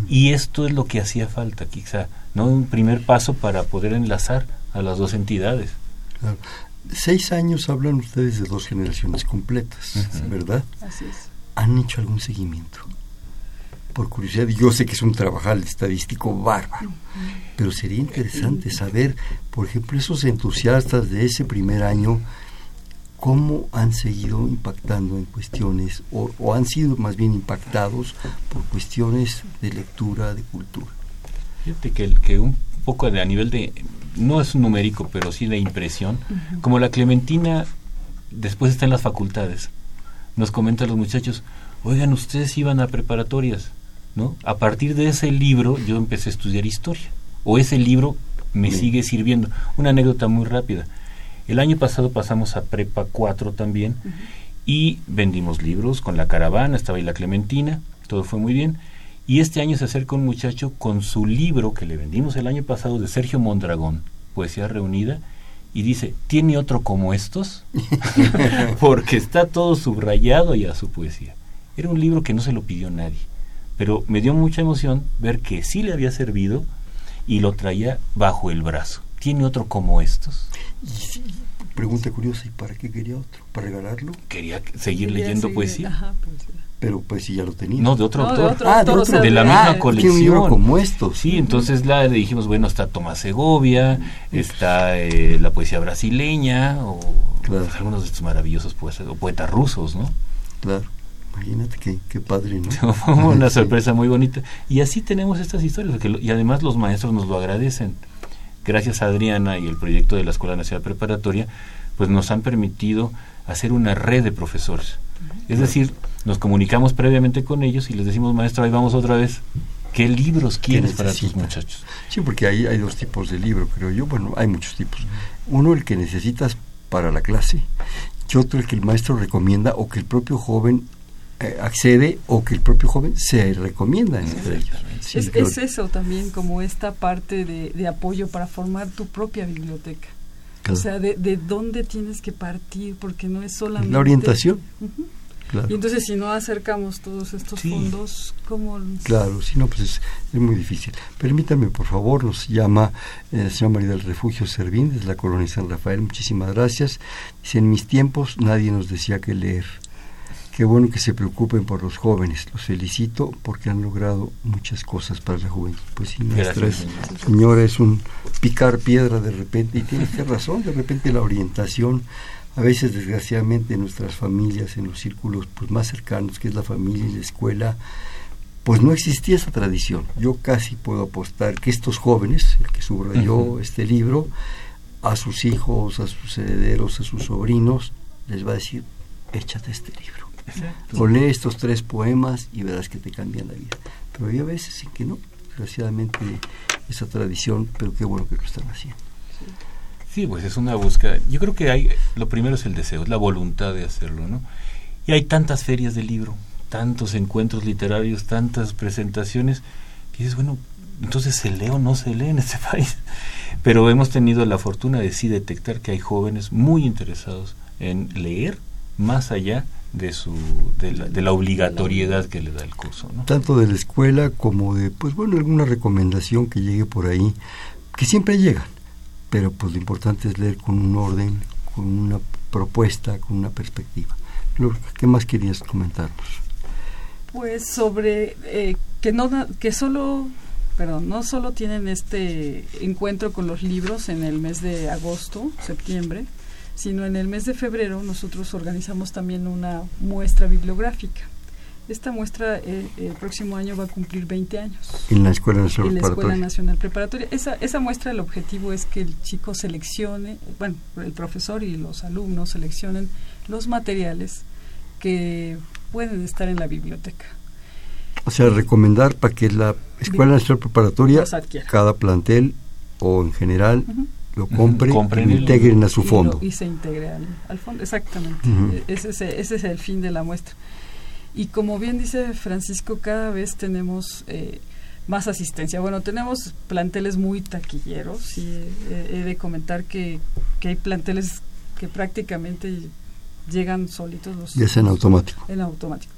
y esto es lo que hacía falta, quizá, ¿no? Un primer paso para poder enlazar a las dos entidades. Seis años hablan ustedes de dos generaciones completas, ¿verdad? Así es. ¿Han hecho algún seguimiento? Por curiosidad, yo sé que es un trabajal estadístico bárbaro, pero sería interesante saber, por ejemplo, esos entusiastas de ese primer año, cómo han seguido impactando en cuestiones, o, han sido más bien impactados por cuestiones de lectura, de cultura. Fíjate que, que un poco de, a nivel de, no es un numérico, pero sí de impresión, como la Clementina después está en las facultades, nos comentan los muchachos, oigan, ustedes iban a preparatorias, a partir de ese libro yo empecé a estudiar historia, o ese libro me sigue sirviendo. Una anécdota muy rápida. El año pasado pasamos a Prepa 4 también y vendimos libros con la caravana, estaba ahí la Clementina, todo fue muy bien. Y este año se acerca un muchacho con su libro que le vendimos el año pasado de Sergio Mondragón, Poesía Reunida, y dice, ¿tiene otro como estos? [laughs] [laughs] Porque está todo subrayado ya su poesía. Era un libro que no se lo pidió nadie pero me dio mucha emoción ver que sí le había servido y lo traía bajo el brazo. ¿Tiene otro como estos? pregunta curiosa, ¿y para qué quería otro? ¿Para regalarlo? Quería seguir leyendo poesía. Pero pues si ya lo tenía. No, de otro autor. De, de la misma colección. Un libro como estos. Sí, entonces la, le dijimos, bueno, está Tomás Segovia, está eh, la poesía brasileña, o pues, algunos de estos maravillosos poetas, o poetas rusos, ¿no? Claro. Imagínate qué, padre, ¿no? [laughs] Una sorpresa muy bonita. Y así tenemos estas historias, y además los maestros nos lo agradecen. Gracias a Adriana y el proyecto de la Escuela Nacional Preparatoria, pues nos han permitido hacer una red de profesores. Es decir, nos comunicamos previamente con ellos y les decimos, maestro, ahí vamos otra vez. ¿Qué libros quieres para tus muchachos? Sí, porque ahí hay dos tipos de libro, creo yo. Bueno, hay muchos tipos. Uno, el que necesitas para la clase, y otro, el que el maestro recomienda o que el propio joven accede o que el propio joven se recomienda entre ellos. es, eso también, como esta parte de, apoyo para formar tu propia biblioteca. O sea, de, de, dónde tienes que partir, porque no es solamente... La orientación. Y entonces si no acercamos todos estos fondos, ¿cómo...? Claro, si no, pues es, muy difícil. Permítame, por favor, nos llama el eh, señor María del Refugio Servín, desde la colonia San Rafael, muchísimas gracias. Dice, en mis tiempos nadie nos decía que leer Qué bueno que se preocupen por los jóvenes. Los felicito porque han logrado muchas cosas para la juventud. Pues sí, nuestra señora es un picar piedra de repente y tiene razón. De repente la orientación, a veces desgraciadamente en nuestras familias, en los círculos pues, más cercanos, que es la familia y la escuela, pues no existía esa tradición. Yo casi puedo apostar que estos jóvenes, el que subrayó este libro, a sus hijos, a sus herederos, a sus sobrinos, les va a decir, échate este libro o lee estos tres poemas y verás que te cambian la vida. Pero hay veces en que no, desgraciadamente, esa tradición, pero qué bueno que lo están haciendo. Sí, pues es una búsqueda. Yo creo que hay, lo primero es el deseo, es la voluntad de hacerlo, ¿no? Y hay tantas ferias de libro, tantos encuentros literarios, tantas presentaciones, que dices, bueno, entonces se lee o no se lee en este [laughs] país. Pero hemos tenido la fortuna de sí detectar que hay jóvenes muy interesados en leer más allá de su de la, de la, obligatoriedad que le da el curso ¿no? tanto de la escuela como de pues bueno alguna recomendación que llegue por ahí que siempre llegan pero pues lo importante es leer con un orden con una propuesta con una perspectiva qué más querías comentarnos pues sobre eh, que no que solo perdón no solo tienen este encuentro con los libros en el mes de agosto septiembre sino en el mes de febrero nosotros organizamos también una muestra bibliográfica. Esta muestra eh, el próximo año va a cumplir 20 años. En la Escuela Nacional en la Escuela Nacional Preparatoria. Esa, esa muestra, el objetivo es que el chico seleccione, bueno, el profesor y los alumnos seleccionen los materiales que pueden estar en la biblioteca. O sea, recomendar para que la Escuela Nacional Preparatoria, cada plantel o en general, lo compren, y lo integren a su fondo. Y, se integre al, fondo, exactamente. E-, ese, es, ese, es, el fin de la muestra. Y como bien dice Francisco, cada vez tenemos eh, más asistencia. Bueno, tenemos planteles muy taquilleros y he de comentar que, que hay planteles que prácticamente llegan solitos. Los, y es en automático. En automático.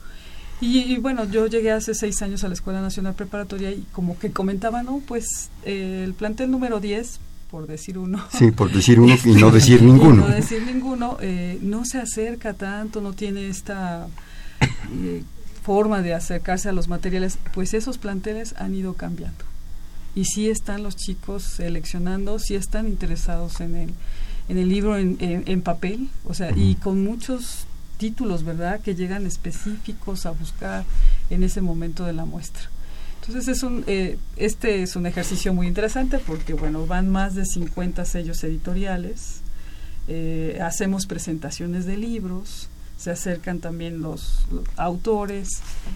Y, bueno, yo llegué hace seis años a la Escuela Nacional Preparatoria y como que comentaba, ¿no? Pues eh, el plantel número 10 por decir uno. Sí, por decir uno y no [laughs] decir ninguno. no decir ninguno, eh, no se acerca tanto, no tiene esta eh, forma de acercarse a los materiales, pues esos planteles han ido cambiando. Y sí están los chicos seleccionando, sí están interesados en el, en el libro en, en, papel, o sea, y con muchos títulos, ¿verdad?, que llegan específicos a buscar en ese momento de la muestra. Entonces es un, eh, este es un ejercicio muy interesante porque bueno van más de 50 sellos editoriales, eh, hacemos presentaciones de libros, se acercan también los, autores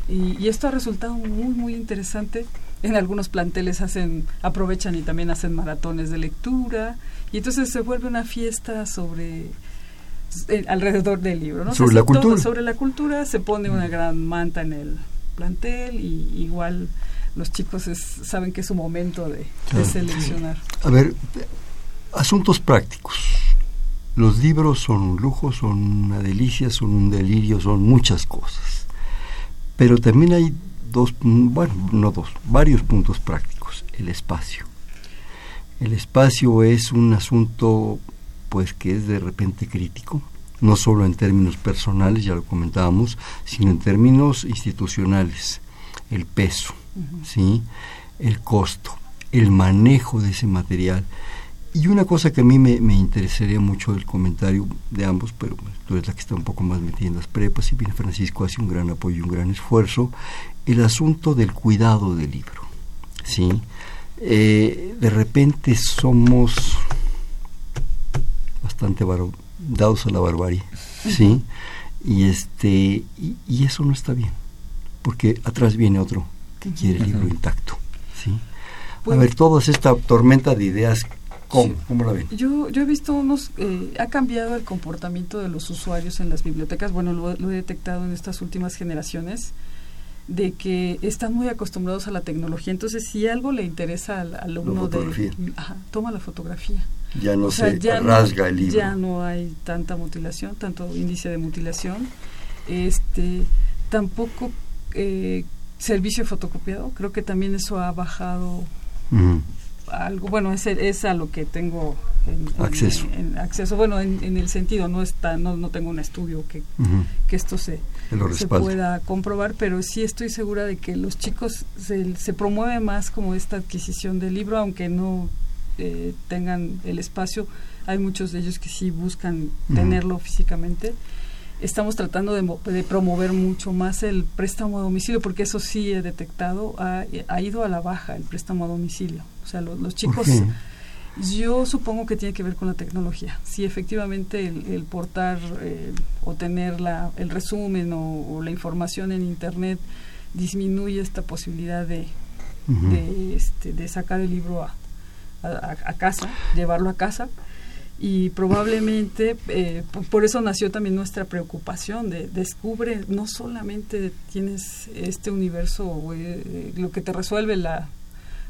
y, esto ha resultado muy muy interesante. En algunos planteles hacen aprovechan y también hacen maratones de lectura y entonces se vuelve una fiesta sobre eh, alrededor del libro, ¿no? Sobre la cultura. sobre la cultura se pone una gran manta en el plantel y igual los chicos saben que es su momento de, seleccionar. A ver, asuntos prácticos. Los libros son un lujo, son una delicia, son un delirio, son muchas cosas. Pero también hay dos, bueno, no dos, varios puntos prácticos. El espacio. El espacio es un asunto, pues, que es de repente crítico, no solo en términos personales, ya lo comentábamos, sino en términos institucionales. El peso ¿sí? el costo, el manejo de ese material. Y una cosa que a mí me, interesaría mucho del comentario de ambos, pero tú eres la que está un poco más metida en las prepas, y bien Francisco hace un gran apoyo y un gran esfuerzo, el asunto del cuidado del libro. ¿sí? Eh, de repente somos bastante dados a la barbarie, ¿sí? Y, este, y eso no está bien, porque atrás viene otro quiere el libro intacto. ¿sí? a pues ver, toda esta tormenta de ideas, ¿cómo, ¿cómo la ven? Yo, yo he visto unos, eh, ha cambiado el comportamiento de los usuarios en las bibliotecas, bueno, lo, he detectado en estas últimas generaciones, de que están muy acostumbrados a la tecnología. Entonces, si algo le interesa al alumno de... toma la fotografía. Ya no se rasga el libro. Ya no hay tanta mutilación, tanto índice de mutilación. Este, tampoco eh, servicio fotocopiado. Creo que también eso ha bajado algo. Bueno, es, es a lo que tengo acceso. En, acceso, bueno, en, el sentido, no está, no, no tengo un estudio que, que esto se, se pueda comprobar, pero sí estoy segura de que los chicos se, se promueve más como esta adquisición del libro, aunque no eh, tengan el espacio, hay muchos de ellos que sí buscan tenerlo físicamente estamos tratando de, promover mucho más el préstamo a domicilio, porque eso sí he detectado, ha, ido a la baja el préstamo a domicilio. O sea, los chicos, yo supongo que tiene que ver con la tecnología. Si efectivamente el, portar eh, o tener la, el resumen o, la información en Internet disminuye esta posibilidad de, de, este, de sacar el libro a, a casa, llevarlo a casa y probablemente eh, por eso nació también nuestra preocupación de descubre no solamente tienes este universo eh, lo que te resuelve la,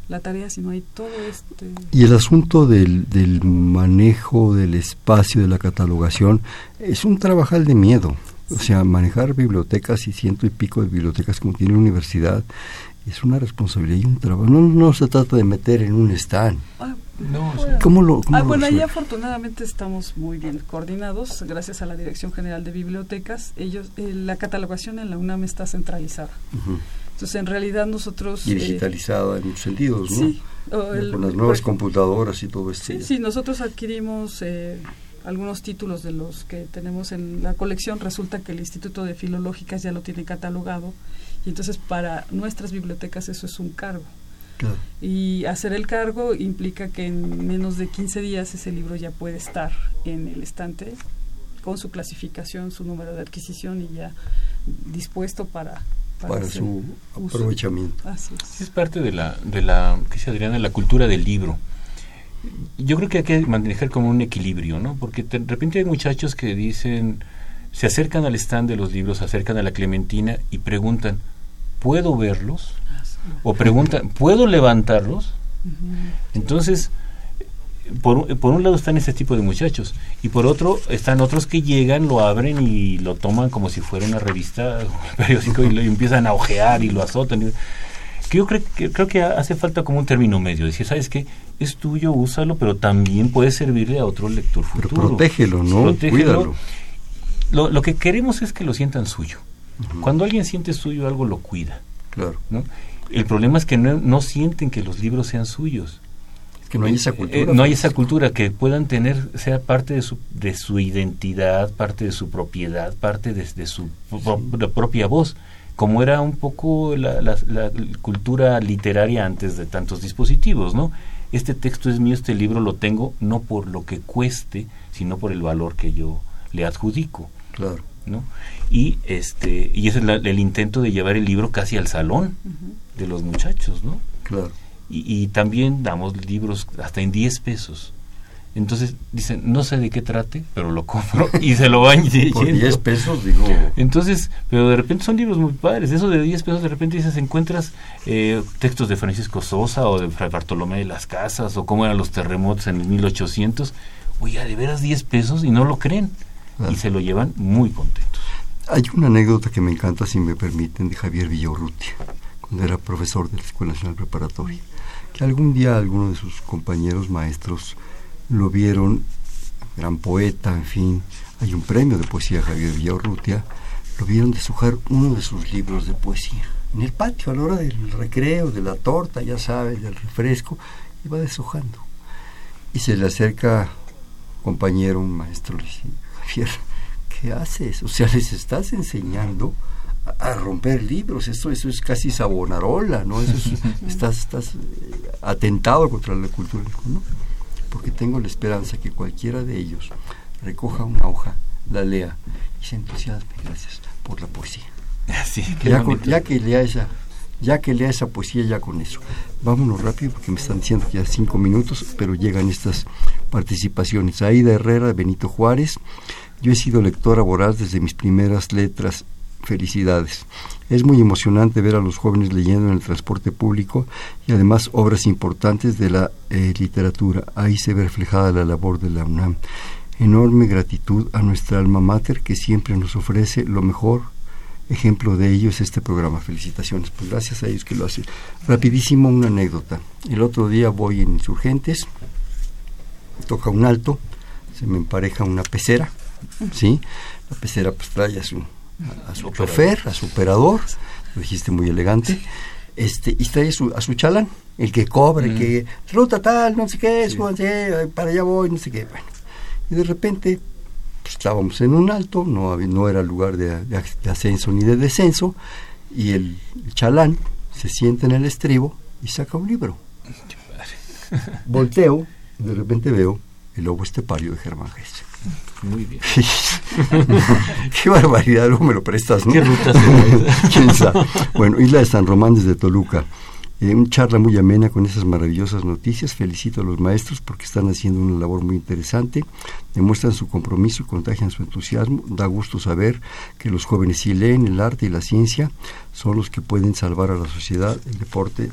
la tarea sino hay todo este y el asunto del, del manejo del espacio de la catalogación es un trabajal de miedo. O sea manejar bibliotecas y ciento y pico de bibliotecas como tiene la universidad es una responsabilidad y un trabajo no, no se trata de meter en un stand ah, no, ¿Cómo lo, ah, bueno, ahí afortunadamente estamos muy bien coordinados, gracias a la Dirección General de Bibliotecas. Ellos, eh, la catalogación en la UNAM está centralizada. Entonces, en realidad nosotros... Y eh, digitalizada en muchos sentidos, ¿no? Sí. Con las nuevas computadoras y todo esto. Sí, sí, nosotros adquirimos eh, algunos títulos de los que tenemos en la colección. Resulta que el Instituto de Filológicas ya lo tiene catalogado. Y entonces para nuestras bibliotecas eso es un cargo. Y hacer el cargo implica que en menos de 15 días ese libro ya puede estar en el estante con su clasificación, su número de adquisición y ya dispuesto para para, su aprovechamiento. es. parte de la de la que se Adriana la cultura del libro. Yo creo que hay que manejar como un equilibrio, ¿no? Porque de repente hay muchachos que dicen se acercan al stand de los libros, se acercan a la Clementina y preguntan, ¿puedo verlos? o preguntan, ¿puedo levantarlos? Entonces, por, por, un lado están ese tipo de muchachos y por otro están otros que llegan, lo abren y lo toman como si fuera una revista, un [laughs] periódico y lo empiezan a ojear y lo azotan. Que yo creo que, creo que hace falta como un término medio, decir, ¿sabes qué? Es tuyo, úsalo, pero también puede servirle a otro lector futuro. Pero protégelo, ¿no? Cuídalo. Lo, lo, que queremos es que lo sientan suyo. Cuando alguien siente suyo algo, lo cuida. Claro. ¿no? El problema es que no, sienten que los libros sean suyos. Es que no hay esa eh, cultura. no hay esa cultura que puedan tener, sea parte de su, de su identidad, parte de su propiedad, parte de, su propia voz, como era un poco la, la, cultura literaria antes de tantos dispositivos, ¿no? Este texto es mío, este libro lo tengo no por lo que cueste, sino por el valor que yo le adjudico. Claro. ¿No? Y este y ese es el intento de llevar el libro casi al salón de los muchachos, ¿no? Claro. Y, también damos libros hasta en 10 pesos. Entonces dicen, no sé de qué trate, pero lo compro y se lo van [laughs] [laughs] leyendo. Por 10 pesos, digo. Entonces, pero de repente son libros muy padres. Eso de 10 pesos, de repente dices, encuentras eh, textos de Francisco Sosa o de Fray Bartolomé de las Casas o cómo eran los terremotos en el 1800. Oiga, de veras 10 pesos y no lo creen. Y se lo llevan muy contentos. Hay una anécdota que me encanta, si me permiten, de Javier Villaurrutia cuando era profesor de la Escuela Nacional Preparatoria, que algún día algunos de sus compañeros maestros lo vieron, gran poeta, en fin, hay un premio de poesía Javier Villaurrutia, lo vieron deshojar uno de sus libros de poesía. En el patio, a la hora del recreo, de la torta, ya sabes, del refresco, iba deshojando. Y se le acerca compañero, un maestro, le dice, Javier, ¿qué haces? O sea, les estás enseñando a romper libros, eso, eso es casi sabonarola, ¿no? Eso [laughs] estás, estás eh, atentado contra la cultura, ¿no? Porque tengo la esperanza que cualquiera de ellos recoja una hoja, la lea y se entusiasme, gracias, por la poesía. [laughs] ya, que lea esa, ya que lea esa poesía, ya con eso. Vámonos rápido porque me están diciendo que ya cinco minutos, pero llegan estas participaciones. Aida Herrera, Benito Juárez. Yo he sido lectora voraz desde mis primeras letras felicidades. Es muy emocionante ver a los jóvenes leyendo en el transporte público y además obras importantes de la eh, literatura. Ahí se ve reflejada la labor de la UNAM. Enorme gratitud a nuestra alma mater que siempre nos ofrece lo mejor. Ejemplo de ello es este programa. Felicitaciones. Pues gracias a ellos que lo hacen. Rapidísimo una anécdota. El otro día voy en Insurgentes toca un alto, se me empareja una pecera, ¿sí? La pecera pues trae a su, a, su chofer, a su operador, lo dijiste muy elegante, este, y trae a su, a su chalán, el que cobre, mm. que ruta tal, no sé qué, para allá voy, no sé qué, bueno. Y de repente estábamos en un alto, no, no era lugar de, de, ascenso ni de descenso, y el, chalán se sienta en el estribo y saca un libro. [laughs] Volteo, de repente veo el lobo estepario de Germán Gese. Muy bien. [laughs] Qué barbaridad, luego me lo prestas, ¿no? ¿Qué ruta se [laughs] Bueno, Isla de San Román desde Toluca. Eh, una charla muy amena con esas maravillosas noticias. Felicito a los maestros porque están haciendo una labor muy interesante. Demuestran su compromiso, contagian su entusiasmo. Da gusto saber que los jóvenes sí leen el arte y la ciencia. Son los que pueden salvar a la sociedad. El deporte,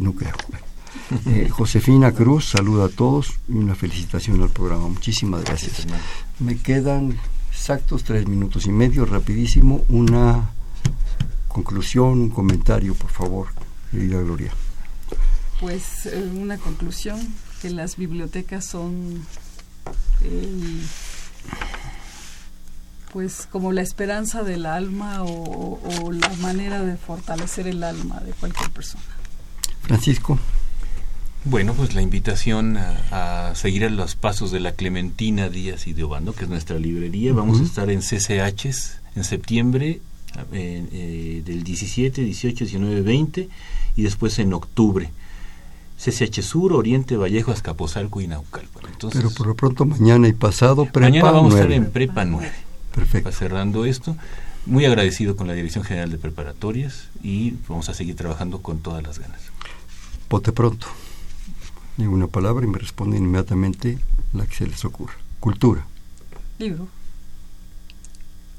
no, creo. Eh, Josefina Cruz, saluda a todos y una felicitación al programa. Muchísimas gracias. Me quedan exactos tres minutos y medio, rapidísimo. Una conclusión, un comentario, por favor, querida Gloria. Pues eh, una conclusión, que las bibliotecas son pues como la esperanza del alma o, o la manera de fortalecer el alma de cualquier persona. Francisco. Bueno, pues la invitación a, seguir a los pasos de la Clementina Díaz y de Obando, que es nuestra librería. Vamos a estar en CCHs en septiembre eh, del 17, 18, 19, 20 y después en octubre. CCH Sur, Oriente, Vallejo, Azcapotzalco y Naucalpan. Entonces, Pero por lo pronto mañana y pasado, Prepa Mañana vamos a estar en Prepa 9. Perfecto. cerrando esto. Muy agradecido con la Dirección General de Preparatorias y vamos a seguir trabajando con todas las ganas. Pote pronto ninguna palabra y me responde inmediatamente la que se les ocurra. Cultura. Libro.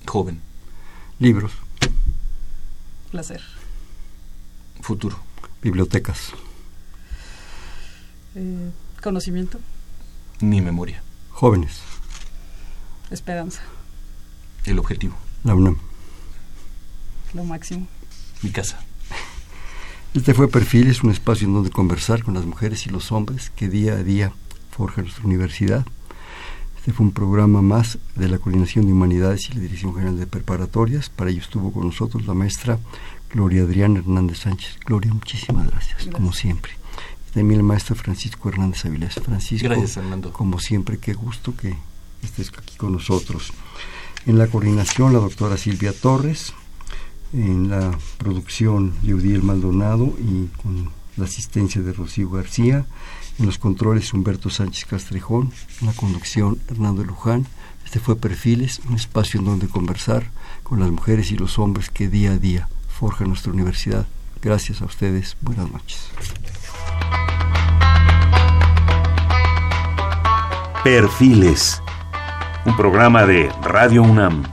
Joven. Libros. Placer. Futuro. Bibliotecas. Eh, conocimiento. Mi memoria. Jóvenes. Esperanza. El objetivo. La UNAM. Lo máximo. Mi casa. Este fue Perfil, es un espacio en donde conversar con las mujeres y los hombres que día a día forja nuestra universidad. Este fue un programa más de la Coordinación de Humanidades y la Dirección General de Preparatorias. Para ello estuvo con nosotros la maestra Gloria Adriana Hernández Sánchez. Gloria, muchísimas gracias, como siempre. También el maestro Francisco Hernández Avilés. Francisco, gracias, Fernando. como siempre, qué gusto que estés aquí con nosotros. En la coordinación, la doctora Silvia Torres, en la producción Yeudiel Maldonado y con la asistencia de Rocío García, en los controles Humberto Sánchez Castrejón, en la conducción Hernando Luján. Este fue Perfiles, un espacio en donde conversar con las mujeres y los hombres que día a día forjan nuestra universidad. Gracias a ustedes, buenas noches. Perfiles, un programa de Radio UNAM.